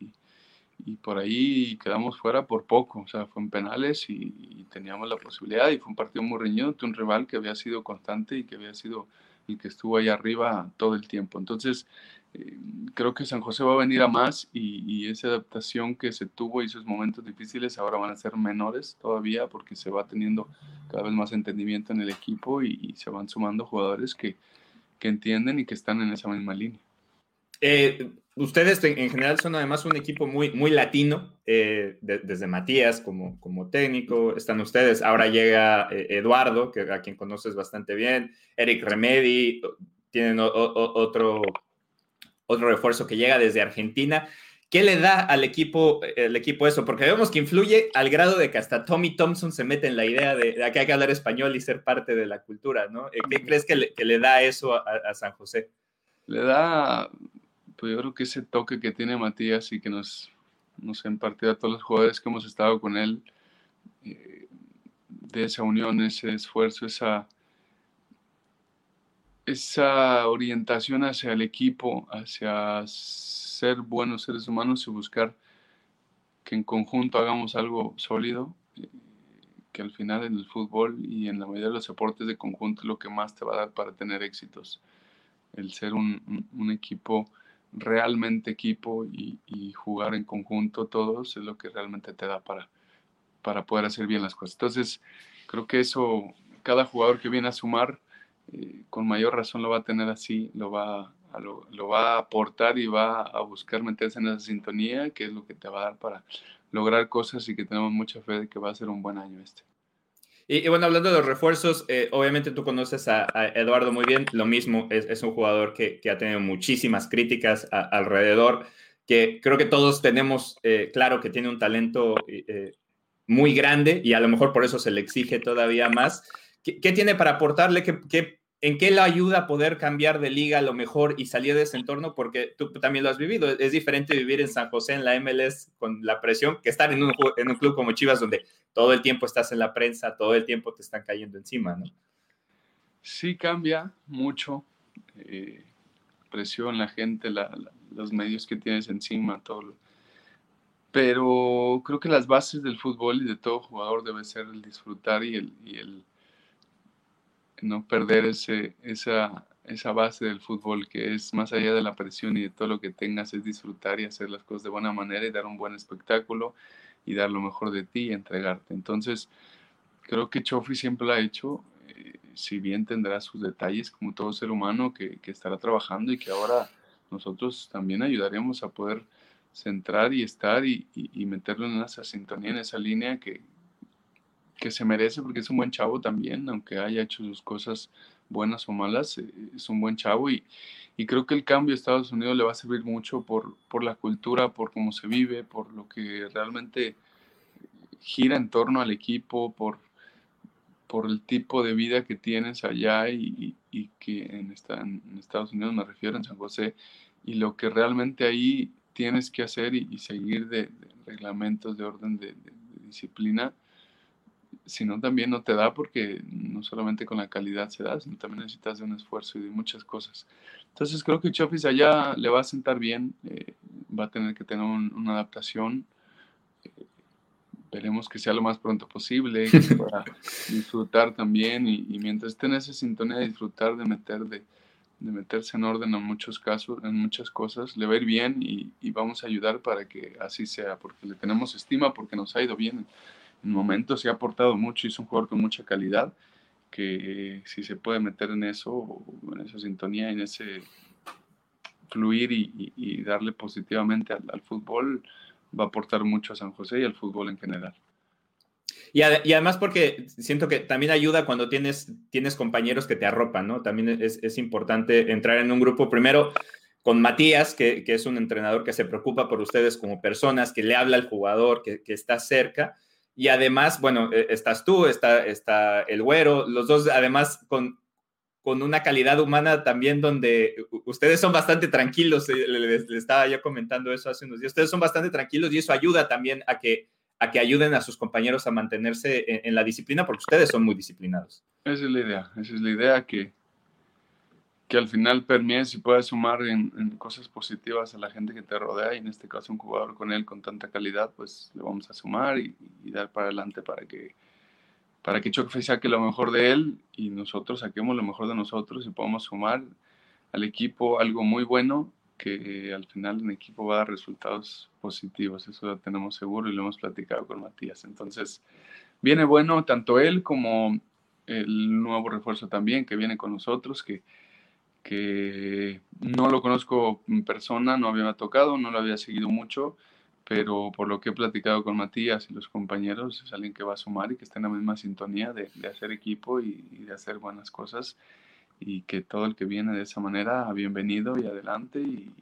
y, por ahí quedamos fuera por poco. O sea, fue en penales y, teníamos la posibilidad y fue un partido muy reñido ante un rival que había sido constante y que había sido y que estuvo ahí arriba todo el tiempo. Entonces, eh, creo que San José va a venir a más y, esa adaptación que se tuvo y esos momentos difíciles ahora van a ser menores todavía porque se va teniendo cada vez más entendimiento en el equipo y, se van sumando jugadores que, que, entienden y que están en esa misma línea. Eh, ustedes en general son además un equipo muy, muy latino, eh, desde Matías como, como técnico, están ustedes, ahora llega eh, Eduardo, que a quien conoces bastante bien, Eric Remedi, tienen otro, otro refuerzo que llega desde Argentina. ¿Qué le da al equipo, el equipo eso? Porque vemos que influye al grado de que hasta Tommy Thompson se mete en la idea de, que hay que hablar español y ser parte de la cultura, ¿no? ¿Qué crees que le, da eso a San José? Le da pues yo creo que ese toque que tiene Matías y que nos, nos ha impartido a todos los jugadores que hemos estado con él, eh, de esa unión, ese esfuerzo, esa, esa orientación hacia el equipo, hacia ser buenos seres humanos y buscar que en conjunto hagamos algo sólido, eh, que al final en el fútbol y en la mayoría de los deportes de conjunto es lo que más te va a dar para tener éxitos. El ser un, un equipo realmente equipo y, jugar en conjunto todos es lo que realmente te da para, para poder hacer bien las cosas. Entonces, creo que eso, cada jugador que viene a sumar, eh, con mayor razón lo va a tener así, lo va, a, lo, va a aportar y va a buscar meterse en esa sintonía, que es lo que te va a dar para lograr cosas y que tenemos mucha fe de que va a ser un buen año este. Y, bueno, hablando de los refuerzos, eh, obviamente tú conoces a, Eduardo muy bien, lo mismo, es, un jugador que, ha tenido muchísimas críticas alrededor, que creo que todos tenemos eh, claro que tiene un talento eh, muy grande y a lo mejor por eso se le exige todavía más. ¿Qué, tiene para aportarle? ¿Qué, qué ¿En qué le ayuda a poder cambiar de liga a lo mejor y salir de ese entorno? Porque tú también lo has vivido. Es diferente vivir en San José, en la MLS, con la presión, que estar en un, club como Chivas, donde todo el tiempo estás en la prensa, todo el tiempo te están cayendo encima, ¿no? Sí, cambia mucho. Eh, presión, la gente, los medios que tienes encima, todo. Pero creo que las bases del fútbol y de todo jugador debe ser el disfrutar y el no perder ese, esa, esa base del fútbol que es más allá de la presión y de todo lo que tengas, es disfrutar y hacer las cosas de buena manera y dar un buen espectáculo y dar lo mejor de ti y entregarte. Entonces, creo que Chofi siempre lo ha hecho, eh, si bien tendrá sus detalles como todo ser humano que, que, estará trabajando y que ahora nosotros también ayudaremos a poder centrar y estar y, y, y meterlo en esa sintonía, en esa línea que, que se merece porque es un buen chavo también, aunque haya hecho sus cosas buenas o malas, eh, es un buen chavo y, y, creo que el cambio a Estados Unidos le va a servir mucho por, por la cultura, por cómo se vive, por lo que realmente gira en torno al equipo, por, por el tipo de vida que tienes allá y, y, que en, esta, en, Estados Unidos me refiero, en San José, y lo que realmente ahí tienes que hacer y, seguir de, reglamentos, de orden, de, de disciplina sino también no te da porque no solamente con la calidad se da, sino también necesitas de un esfuerzo y de muchas cosas. Entonces creo que Chofis allá le va a sentar bien, eh, va a tener que tener una adaptación. Eh, esperemos que sea lo más pronto posible, que pueda disfrutar también y, mientras esté en esa sintonía de disfrutar, de meter, de, de, meterse en orden en muchos casos, en muchas cosas, le va a ir bien y, y, vamos a ayudar para que así sea, porque le tenemos estima, porque nos ha ido bien en momentos se ha aportado mucho y es un jugador con mucha calidad que si se puede meter en eso, en esa sintonía, en ese fluir y, darle positivamente al, fútbol, va a aportar mucho a San José y al fútbol en general. Y, además porque siento que también ayuda cuando tienes, tienes compañeros que te arropan, ¿no? También es, importante entrar en un grupo primero con Matías, que, es un entrenador que se preocupa por ustedes como personas, que le habla al jugador, que, que está cerca, y además, bueno, e, estás tú, está, está el güero, los dos además con, con una calidad humana también donde ustedes son bastante tranquilos, eh, les, estaba yo comentando eso hace unos días, ustedes son bastante tranquilos y eso ayuda también a que, a que ayuden a sus compañeros a mantenerse en, en la disciplina porque ustedes son muy disciplinados. Esa es la idea, esa es la idea que, que al final permies y puedas sumar en, cosas positivas a la gente que te rodea y en este caso un jugador con él con tanta calidad, pues le vamos a sumar y, dar para adelante para que para que Choque saque lo mejor de él y nosotros saquemos lo mejor de nosotros y podamos sumar al equipo algo muy bueno que al final en equipo va a dar resultados positivos, eso lo tenemos seguro y lo hemos platicado con Matías. Entonces, viene bueno tanto él como el nuevo refuerzo también que viene con nosotros, que, que no lo conozco en persona, no había tocado, no lo había seguido mucho, pero por lo que he platicado con Matías y los compañeros, es alguien que va a sumar y que está en la misma sintonía de, hacer equipo y, de hacer buenas cosas y que todo el que viene de esa manera, bienvenido y adelante y,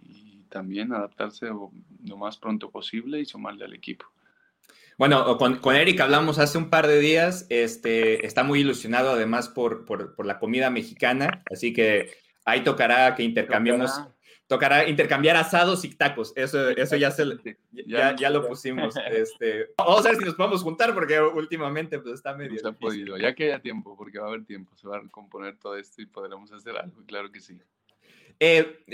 también adaptarse lo más pronto posible y sumarle al equipo. Bueno, con, con, Eric hablamos hace un par de días, este, está muy ilusionado además por, por, por la comida mexicana, así que Ahí tocará que intercambiemos, tocará, intercambiar asados y tacos. Eso, eso ya, se, ya, ya, lo pusimos. Este, vamos a ver si nos podemos juntar porque últimamente pues, está medio. ha podido, ya que haya tiempo, porque va a haber tiempo, se va a recomponer todo esto y podremos hacer algo, claro que sí. Eh,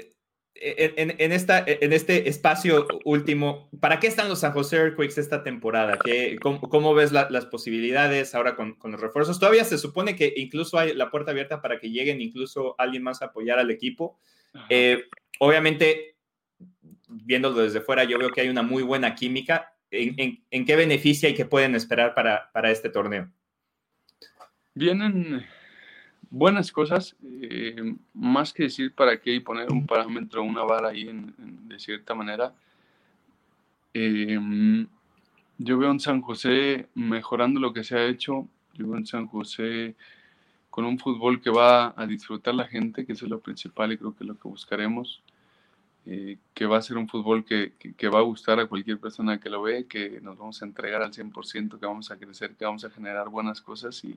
en, esta, en este espacio último, ¿para qué están los San José Earthquakes esta temporada? ¿Qué, cómo, ves las posibilidades ahora con, los refuerzos? Todavía se supone que incluso hay la puerta abierta para que lleguen incluso alguien más a apoyar al equipo. Eh, obviamente, viéndolo desde fuera, yo veo que hay una muy buena química. ¿En, qué beneficia y qué pueden esperar para, para este torneo? Vienen buenas cosas, eh, más que decir para qué poner un parámetro, una vara ahí de cierta manera. Em, yo veo en San José mejorando lo que se ha hecho, yo veo en San José con un fútbol que va a disfrutar la gente, que es lo principal y creo que es lo que buscaremos, eh, que va a ser un fútbol que, que, va a gustar a cualquier persona que lo ve, que nos vamos a entregar al 100%, que vamos a crecer, que vamos a generar buenas cosas y,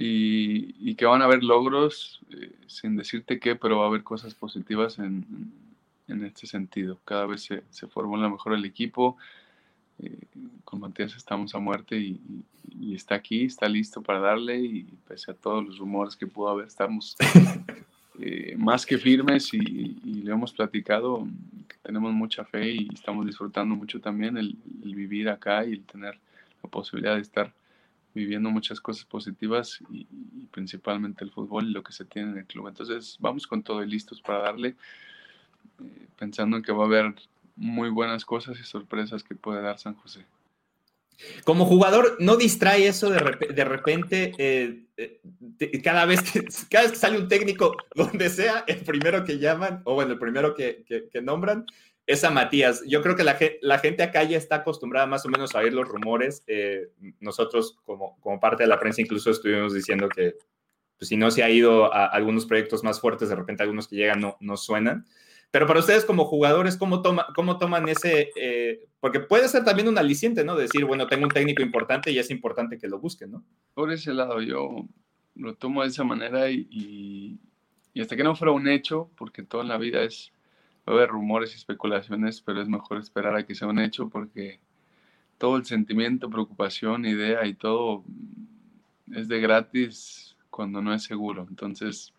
y, que van a haber logros, eh, sin decirte qué, pero va a haber cosas positivas en, en este sentido. Cada vez se, se formula mejor el equipo. Eh, con Matías estamos a muerte y, y, está aquí, está listo para darle y pese a todos los rumores que pudo haber, estamos eh, más que firmes y, y, le hemos platicado que tenemos mucha fe y estamos disfrutando mucho también el, el vivir acá y el tener la posibilidad de estar viviendo muchas cosas positivas y, principalmente el fútbol y lo que se tiene en el club. Entonces vamos con todo y listos para darle, eh, pensando en que va a haber muy buenas cosas y sorpresas que puede dar San José. Como jugador, ¿no distrae eso de, de repente? Eh, eh, cada, vez que, cada vez que sale un técnico, donde sea, el primero que llaman, o bueno, el primero que, que nombran, es a Matías. Yo creo que la, la, gente acá ya está acostumbrada más o menos a oír los rumores. Eh, nosotros, como, como parte de la prensa, incluso estuvimos diciendo que pues, si no se ha ido a algunos proyectos más fuertes, de repente algunos que llegan no, no suenan. Pero para ustedes como jugadores, ¿cómo, toma, cómo toman ese? Eh, porque puede ser también un aliciente, ¿no? Decir, bueno, tengo un técnico importante y es importante que lo busquen, ¿no? Por ese lado, yo lo tomo de esa manera y, y hasta que no fuera un hecho, porque toda la vida es haber rumores y especulaciones, pero es mejor esperar a que sea un hecho porque todo el sentimiento, preocupación, idea y todo es de gratis cuando no es seguro. Entonces,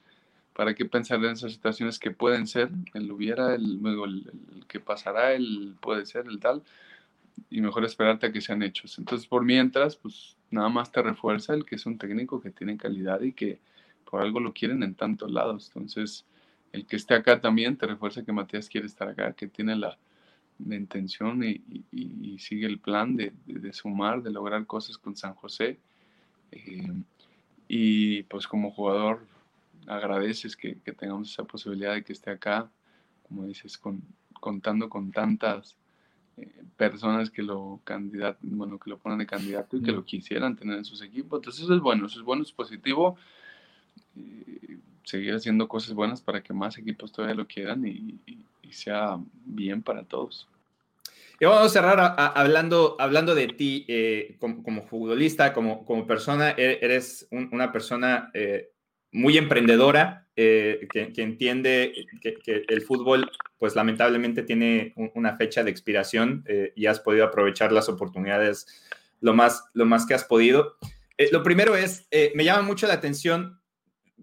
¿para qué pensar en esas situaciones que pueden ser? El hubiera, el, el, el que pasará, el puede ser, el tal, y mejor esperarte a que sean hechos. Entonces, por mientras, pues nada más te refuerza el que es un técnico que tiene calidad y que por algo lo quieren en tantos lados. Entonces, el que esté acá también te refuerza que Matías quiere estar acá, que tiene la, intención y, sigue el plan de, sumar, de lograr cosas con San José. Eh, y pues como jugador agradeces que, tengamos esa posibilidad de que esté acá, como dices, con, contando con tantas eh, personas que lo candidat bueno, que lo ponen de candidato y que lo quisieran tener en sus equipos. Entonces eso es bueno, eso es bueno, es positivo. Eh, seguir haciendo cosas buenas para que más equipos todavía lo quieran y, sea bien para todos. Y vamos a cerrar hablando, hablando de ti eh, como, futbolista, como, como persona. E-, eres una persona eh, muy emprendedora, eh, que, entiende que, que, el fútbol, pues lamentablemente tiene una fecha de expiración y has podido aprovechar las oportunidades lo más, lo más que has podido. lo primero es, me llama mucho la atención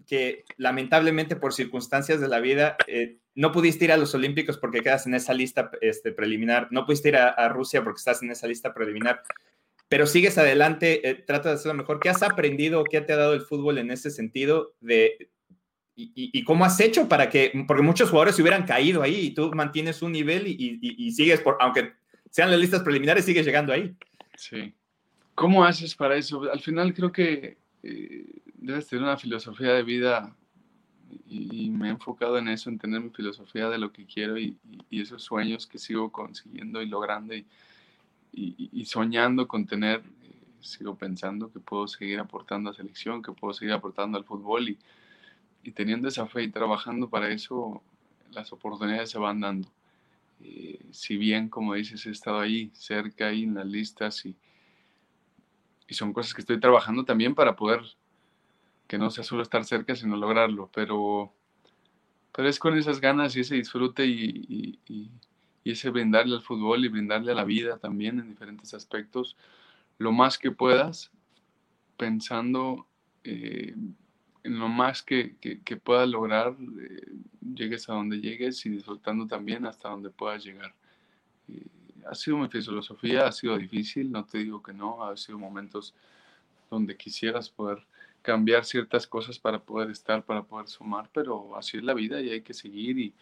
que lamentablemente por circunstancias de la vida eh, no pudiste ir a los Olímpicos porque quedas en esa lista este, preliminar, no pudiste ir a, Rusia porque estás en esa lista preliminar, pero sigues adelante, eh, trata de hacerlo mejor. ¿Qué has aprendido, qué te ha dado el fútbol en ese sentido de, y, cómo has hecho para que, porque muchos jugadores se hubieran caído ahí y tú mantienes un nivel y, sigues, por, aunque sean las listas preliminares, sigues llegando ahí? Sí. ¿Cómo haces para eso? Al final creo que... Eh, debes tener una filosofía de vida y, me he enfocado en eso, en tener mi filosofía de lo que quiero y, esos sueños que sigo consiguiendo y logrando y, soñando con tener, eh, sigo pensando que puedo seguir aportando a selección, que puedo seguir aportando al fútbol y, teniendo esa fe y trabajando para eso, las oportunidades se van dando. Eh, si bien, como dices, he estado ahí, cerca, ahí en las listas y, y son cosas que estoy trabajando también para poder que no sea solo estar cerca, sino lograrlo, pero, pero es con esas ganas y ese disfrute y, ese brindarle al fútbol y brindarle a la vida también en diferentes aspectos, lo más que puedas, pensando eh, en lo más que, puedas lograr, eh, llegues a donde llegues y disfrutando también hasta donde puedas llegar. Eh, ha sido mi filosofía, ha sido difícil, no te digo que no, ha sido momentos donde quisieras poder cambiar ciertas cosas para poder estar, para poder sumar, pero así es la vida y hay que seguir y,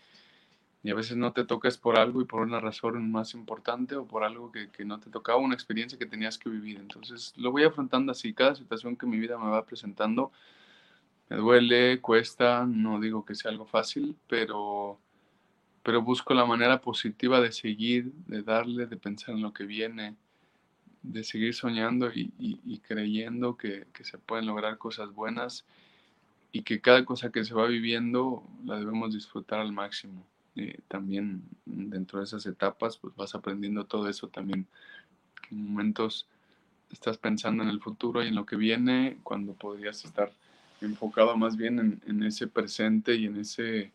a veces no te tocas por algo y por una razón más importante o por algo que, que, no te tocaba, una experiencia que tenías que vivir. Entonces lo voy afrontando así, cada situación que mi vida me va presentando, me duele, cuesta, no digo que sea algo fácil, pero, pero busco la manera positiva de seguir, de darle, de pensar en lo que viene, de seguir soñando y, creyendo que, se pueden lograr cosas buenas y que cada cosa que se va viviendo la debemos disfrutar al máximo. Eh, también dentro de esas etapas pues vas aprendiendo todo eso también. en momentos estás pensando en el futuro y en lo que viene cuando podrías estar enfocado más bien en, en ese presente y en ese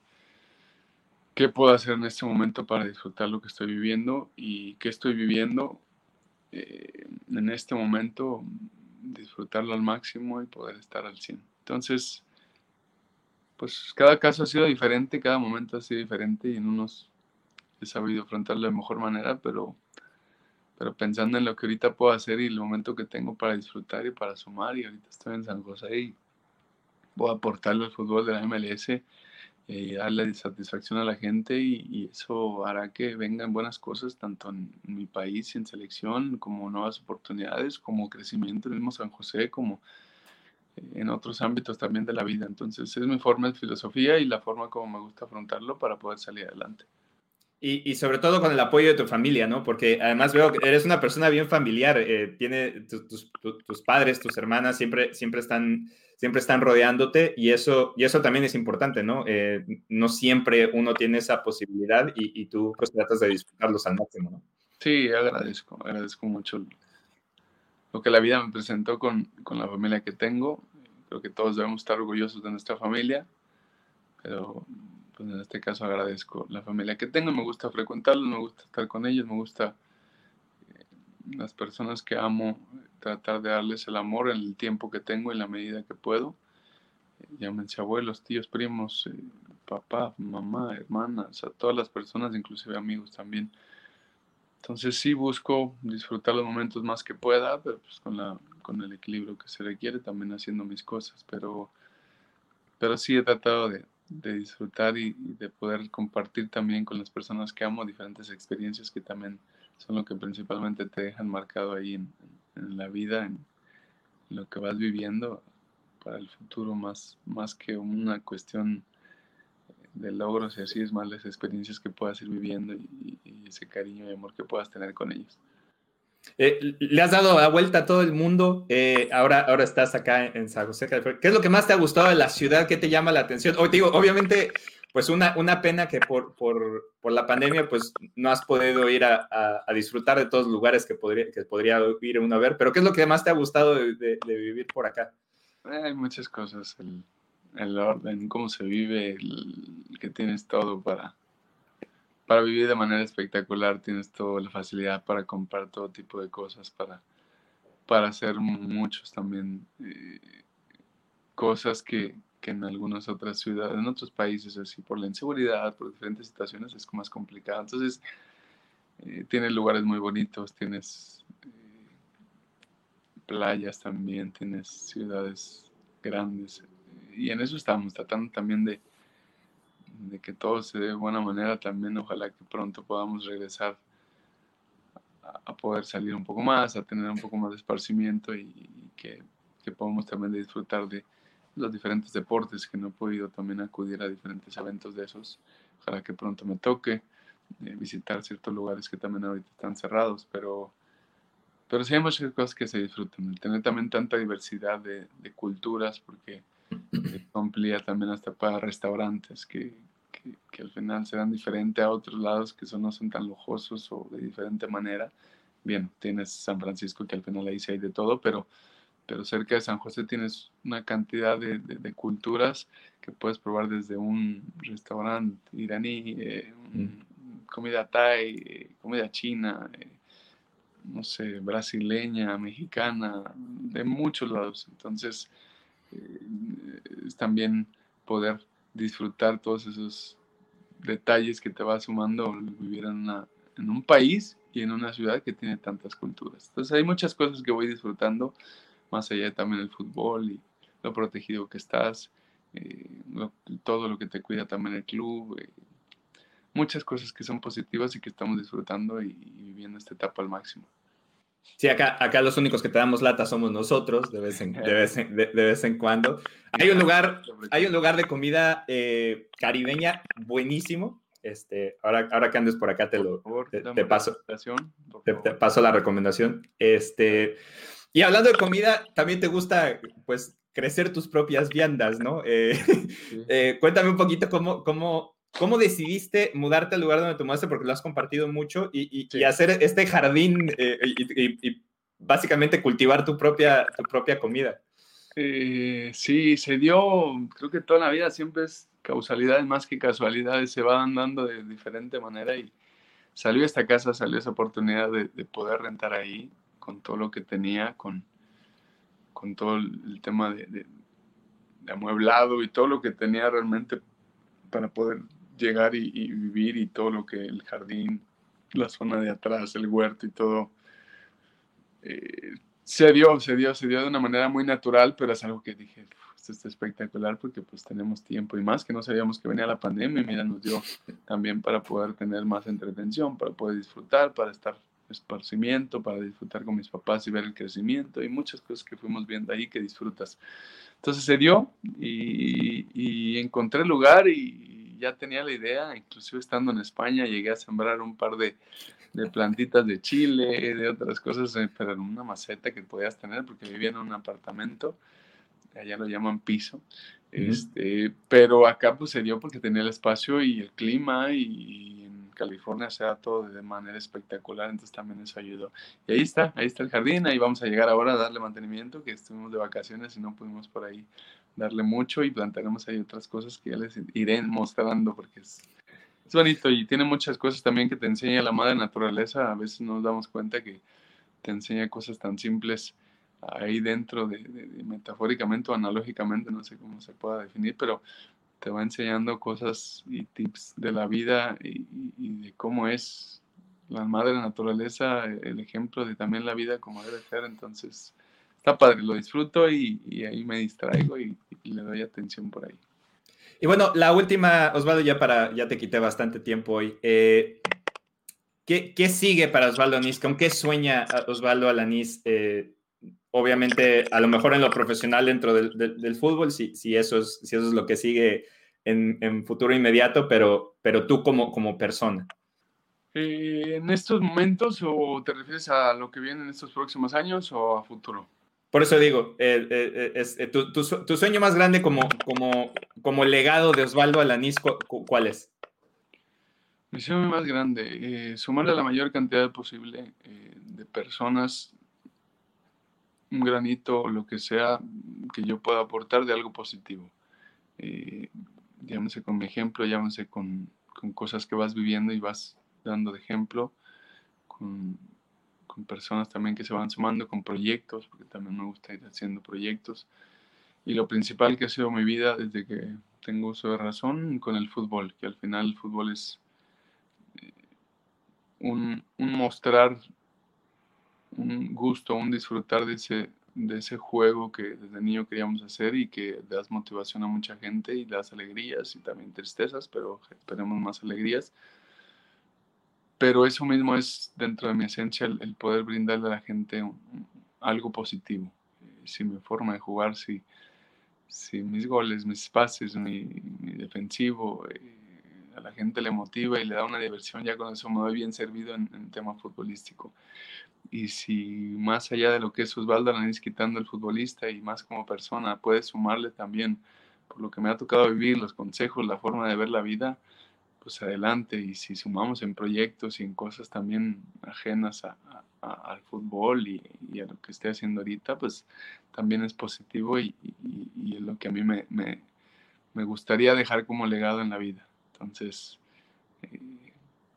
qué puedo hacer en este momento para disfrutar lo que estoy viviendo y qué estoy viviendo eh, en este momento disfrutarlo al máximo y poder estar al 100. Entonces, pues cada caso ha sido diferente, cada momento ha sido diferente y en unos he sabido afrontarlo de mejor manera, pero, pero pensando en lo que ahorita puedo hacer y el momento que tengo para disfrutar y para sumar, y ahorita estoy en San José y voy a aportarle al fútbol de la MLS eh, darle satisfacción a la gente y, eso hará que vengan buenas cosas tanto en, mi país y en selección como nuevas oportunidades, como crecimiento en el mismo San José, como eh, en otros ámbitos también de la vida. Entonces es mi forma de filosofía y la forma como me gusta afrontarlo para poder salir adelante. Y, sobre todo con el apoyo de tu familia, ¿no? Porque además veo que eres una persona bien familiar, eh, tiene tus, tus, padres, tus hermanas siempre, siempre están siempre están rodeándote y eso, y eso también es importante, ¿no? Eh, no siempre uno tiene esa posibilidad y, tú pues tratas de disfrutarlos al máximo, ¿no? Sí, agradezco, agradezco mucho lo que la vida me presentó con, con la familia que tengo. Creo que todos debemos estar orgullosos de nuestra familia, pero pues en este caso agradezco la familia que tengo, me gusta frecuentarlos, me gusta estar con ellos, me gusta las personas que amo, tratar de darles el amor en el tiempo que tengo, en la medida que puedo. Llámense abuelos, tíos, primos, eh, papá, mamá, hermanas, a todas las personas, inclusive amigos también. Entonces sí busco disfrutar los momentos más que pueda, pero pues con, la, con el equilibrio que se requiere, también haciendo mis cosas. Pero, pero sí he tratado de, de disfrutar y, de poder compartir también con las personas que amo diferentes experiencias que también son lo que principalmente te dejan marcado ahí en, la vida, en, lo que vas viviendo para el futuro, más, más que una cuestión de logros y así es más las experiencias que puedas ir viviendo y, ese cariño y amor que puedas tener con ellos. Eh, le has dado la vuelta a todo el mundo, eh, ahora, ahora estás acá en San José. ¿Qué es lo que más te ha gustado de la ciudad? ¿Qué te llama la atención? Obviamente, pues una, una pena que por, por, por, la pandemia, pues no has podido ir a, a, disfrutar de todos los lugares que podría, que podría ir uno a ver, pero ¿qué es lo que más te ha gustado de vivir por acá? Hay muchas cosas, el, el orden, cómo se vive, que tienes todo para, para vivir de manera espectacular, tienes toda la facilidad para comprar todo tipo de cosas, para, para hacer muchos también eh, cosas que, que, en algunas otras ciudades, en otros países, así por la inseguridad, por diferentes situaciones, es más complicado. Entonces, eh, tienes lugares muy bonitos, tienes eh, playas también, tienes ciudades grandes, y en eso estamos, tratando también de, de que todo se dé de buena manera. También ojalá que pronto podamos regresar a, poder salir un poco más, a tener un poco más de esparcimiento y, que, que, podamos también disfrutar de los diferentes deportes que no he podido también acudir a diferentes eventos de esos. Ojalá que pronto me toque eh, visitar ciertos lugares que también ahorita están cerrados, pero pero sí hay muchas cosas que se disfrutan. El tener también tanta diversidad de, de culturas, porque amplía también hasta para restaurantes que, que, que, al final serán diferentes a otros lados que son, no son tan lujosos o de diferente manera. Bien, tienes San Francisco que al final ahí sí hay de todo, pero, pero cerca de San José tienes una cantidad de, de, culturas que puedes probar desde un restaurante iraní, eh, mm. comida thai, eh, comida china, eh, no sé, brasileña, mexicana, de muchos lados. Entonces, eh, es también poder disfrutar todos esos detalles que te va sumando vivir en, una, en un país y en una ciudad que tiene tantas culturas. Entonces hay muchas cosas que voy disfrutando, más allá de también el fútbol y lo protegido que estás, eh, todo lo que te cuida también el club, eh, muchas cosas que son positivas y que estamos disfrutando y, y viviendo esta etapa al máximo. Sí, acá, acá los únicos que te damos lata somos nosotros, de vez en, de vez en, de, de vez en cuando. Hay un lugar, hay un lugar de comida eh, caribeña buenísimo. Este, ahora, ahora que andes por acá, te lo te, te paso. Te, te, paso la recomendación. Este, y hablando de comida, también te gusta, pues, crecer tus propias viandas, ¿no? Eh, sí. eh, cuéntame un poquito cómo, cómo, ¿Cómo decidiste mudarte al lugar donde te mudaste? Porque lo has compartido mucho y, y, sí. y hacer este jardín eh, y, y, básicamente cultivar tu propia, tu propia comida. Eh, sí, se dio, creo que toda la vida siempre es causalidades más que casualidades, se van dando de diferente manera y salió esta casa, salió esa oportunidad de, de poder rentar ahí con todo lo que tenía, con, con todo el tema de, de, de amueblado y todo lo que tenía realmente para poder llegar y, y, vivir y todo lo que el jardín, la zona de atrás, el huerto y todo, eh, se dio, se dio, se dio de una manera muy natural, pero es algo que dije, esto está espectacular porque pues tenemos tiempo y más que no sabíamos que venía la pandemia, mira, nos dio también para poder tener más entretención, para poder disfrutar, para estar esparcimiento, para disfrutar con mis papás y ver el crecimiento y muchas cosas que fuimos viendo ahí que disfrutas. Entonces se dio y, y encontré el lugar y, ya tenía la idea, inclusive estando en España llegué a sembrar un par de, de plantitas de chile, de otras cosas, eh, pero en una maceta que podías tener porque vivía en un apartamento, allá lo llaman piso, uh -huh. este, pero acá pues se dio porque tenía el espacio y el clima y en California se da todo de manera espectacular, entonces también eso ayudó. Y ahí está, ahí está el jardín, ahí vamos a llegar ahora a darle mantenimiento, que estuvimos de vacaciones y no pudimos por ahí darle mucho y plantaremos ahí otras cosas que ya les iré mostrando porque es, es bonito y tiene muchas cosas también que te enseña la madre naturaleza. A veces nos damos cuenta que te enseña cosas tan simples ahí dentro de, metafóricamente o analógicamente, no sé cómo se pueda definir, pero te va enseñando cosas y tips de la vida y, de cómo es la madre naturaleza, el ejemplo de también la vida como debe ser. Entonces, está padre, lo disfruto y, ahí me distraigo y, le doy atención por ahí. Y bueno, la última, Osvaldo, ya para, ya te quité bastante tiempo hoy. Eh, ¿qué, ¿qué, sigue para Osvaldo Anís? ¿Con qué sueña Osvaldo Alanís? Eh, obviamente, a lo mejor en lo profesional dentro del, del, fútbol, si, si, eso es, si eso es lo que sigue en, en futuro inmediato, pero, pero tú como, como persona. Eh, ¿En estos momentos o te refieres a lo que viene en estos próximos años o a futuro? Por eso digo, eh, eh, es, tu, sueño más grande como, como, legado de Osvaldo Alanís, ¿cuál es? Mi sueño más grande, sumarle a la mayor cantidad posible de personas un granito o lo que sea que yo pueda aportar de algo positivo. Eh, llámese con mi ejemplo, llámese con, cosas que vas viviendo y vas dando de ejemplo, con, personas también que se van sumando, con proyectos, porque también me gusta ir haciendo proyectos. Y lo principal que ha sido mi vida desde que tengo uso de razón con el fútbol, que al final el fútbol es eh, un, un mostrar un gusto, un disfrutar de ese, de ese juego que desde niño queríamos hacer y que das motivación a mucha gente y das alegrías y también tristezas, pero esperemos más alegrías. Pero eso mismo es dentro de mi esencia el, poder brindarle a la gente algo positivo. Eh, si mi forma de jugar, si, si mis goles, mis pases, mi, defensivo, eh, a la gente le motiva y le da una diversión, ya con eso me doy bien servido en, en tema futbolístico y si más allá de lo que es Osvaldo Alanis quitando el futbolista y más como persona, puede sumarle también por lo que me ha tocado vivir, los consejos, la forma de ver la vida, pues adelante. Y si sumamos en proyectos y en cosas también ajenas al fútbol y, a lo que esté haciendo ahorita, pues también es positivo y, es lo que a mí me, me, gustaría dejar como legado en la vida. Entonces, eh,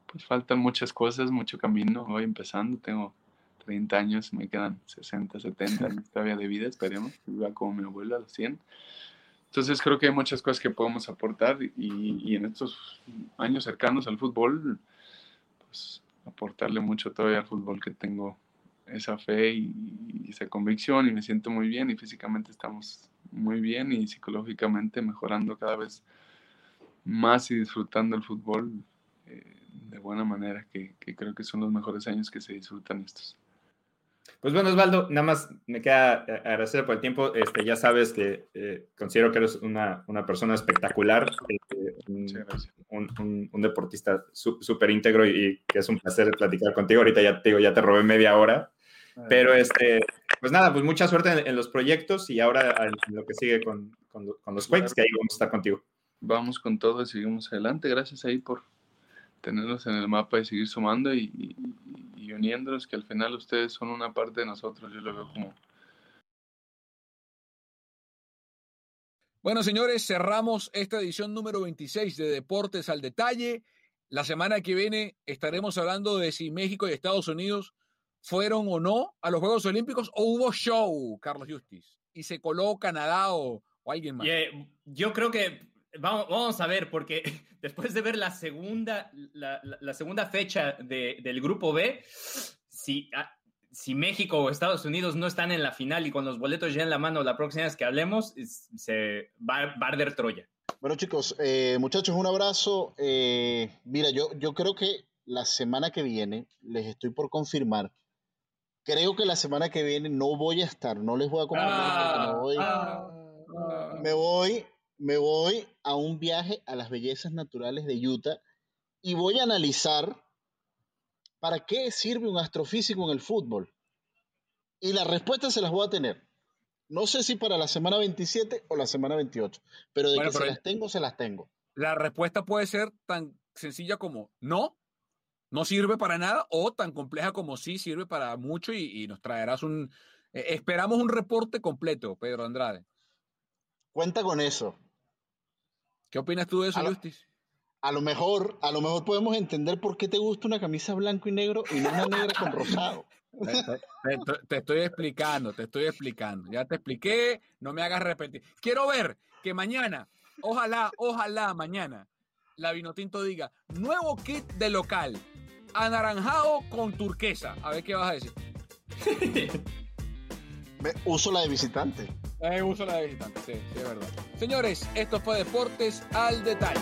pues faltan muchas cosas, mucho camino. Voy empezando, tengo 30 años, me quedan 60, 70 años todavía de vida, esperemos, viva como mi abuela a los 100. Entonces creo que hay muchas cosas que podemos aportar y, en estos años cercanos al fútbol, pues aportarle mucho todavía al fútbol que tengo esa fe y, esa convicción y me siento muy bien y físicamente estamos muy bien y psicológicamente mejorando cada vez más y disfrutando el fútbol eh, de buena manera, que creo que son los mejores años que se disfrutan estos. Pues bueno, Osvaldo, nada más me queda eh, agradecer por el tiempo. Este, ya sabes que eh, considero que eres una, una persona espectacular, eh, un, un, deportista súper íntegro y, que es un placer platicar contigo. Ahorita ya te digo, ya te robé media hora. Pero este, pues nada, pues mucha suerte en, los proyectos y ahora en lo que sigue con, con, los Quakes, que ahí vamos a estar contigo. Vamos con todo y seguimos adelante. Gracias ahí por tenerlos en el mapa y seguir sumando y, y uniéndonos, que al final ustedes son una parte de nosotros, yo lo veo como... Bueno, señores, cerramos esta edición número 26 de Deportes al Detalle. La semana que viene estaremos hablando de si México y Estados Unidos fueron o no a los Juegos Olímpicos o hubo show, Carlos Justis, y se coló Canadá o, alguien más. yo creo que Vamos, vamos, a ver, porque después de ver la segunda, la, la segunda fecha de, del grupo B, si, ah, si México o Estados Unidos no están en la final y con los boletos ya en la mano la próxima vez que hablemos, se va, a arder Troya. Bueno, chicos, eh, muchachos, un abrazo. Eh, mira, yo, yo creo que la semana que viene, les estoy por confirmar, creo que la semana que viene no voy a estar, no les voy a confirmar. Ah, voy, ah, me voy me voy a un viaje a las bellezas naturales de Utah y voy a analizar para qué sirve un astrofísico en el fútbol. Y la respuesta se las voy a tener. No sé si para la semana 27 o la semana 28, pero de que se las tengo, se las tengo. La respuesta puede ser tan sencilla como no, no sirve para nada, o tan compleja como sí sirve para mucho y, nos traerás un... Eh, esperamos un reporte completo, Pedro Andrade. Cuenta con eso. ¿Qué opinas tú de eso, Justis? A lo mejor, a lo mejor podemos entender por qué te gusta una camisa blanco y negro y no una negra con rosado. Te, te- te estoy explicando, te estoy explicando. Ya te expliqué, no me hagas repetir. Quiero ver que mañana, ojalá, ojalá mañana, la Vinotinto diga, nuevo kit de local, anaranjado con turquesa. A ver qué vas a decir. Me- uso la de visitante. Eh, uso la de visitante, sí, sí, es verdad. Señores, esto fue Deportes al Detalle.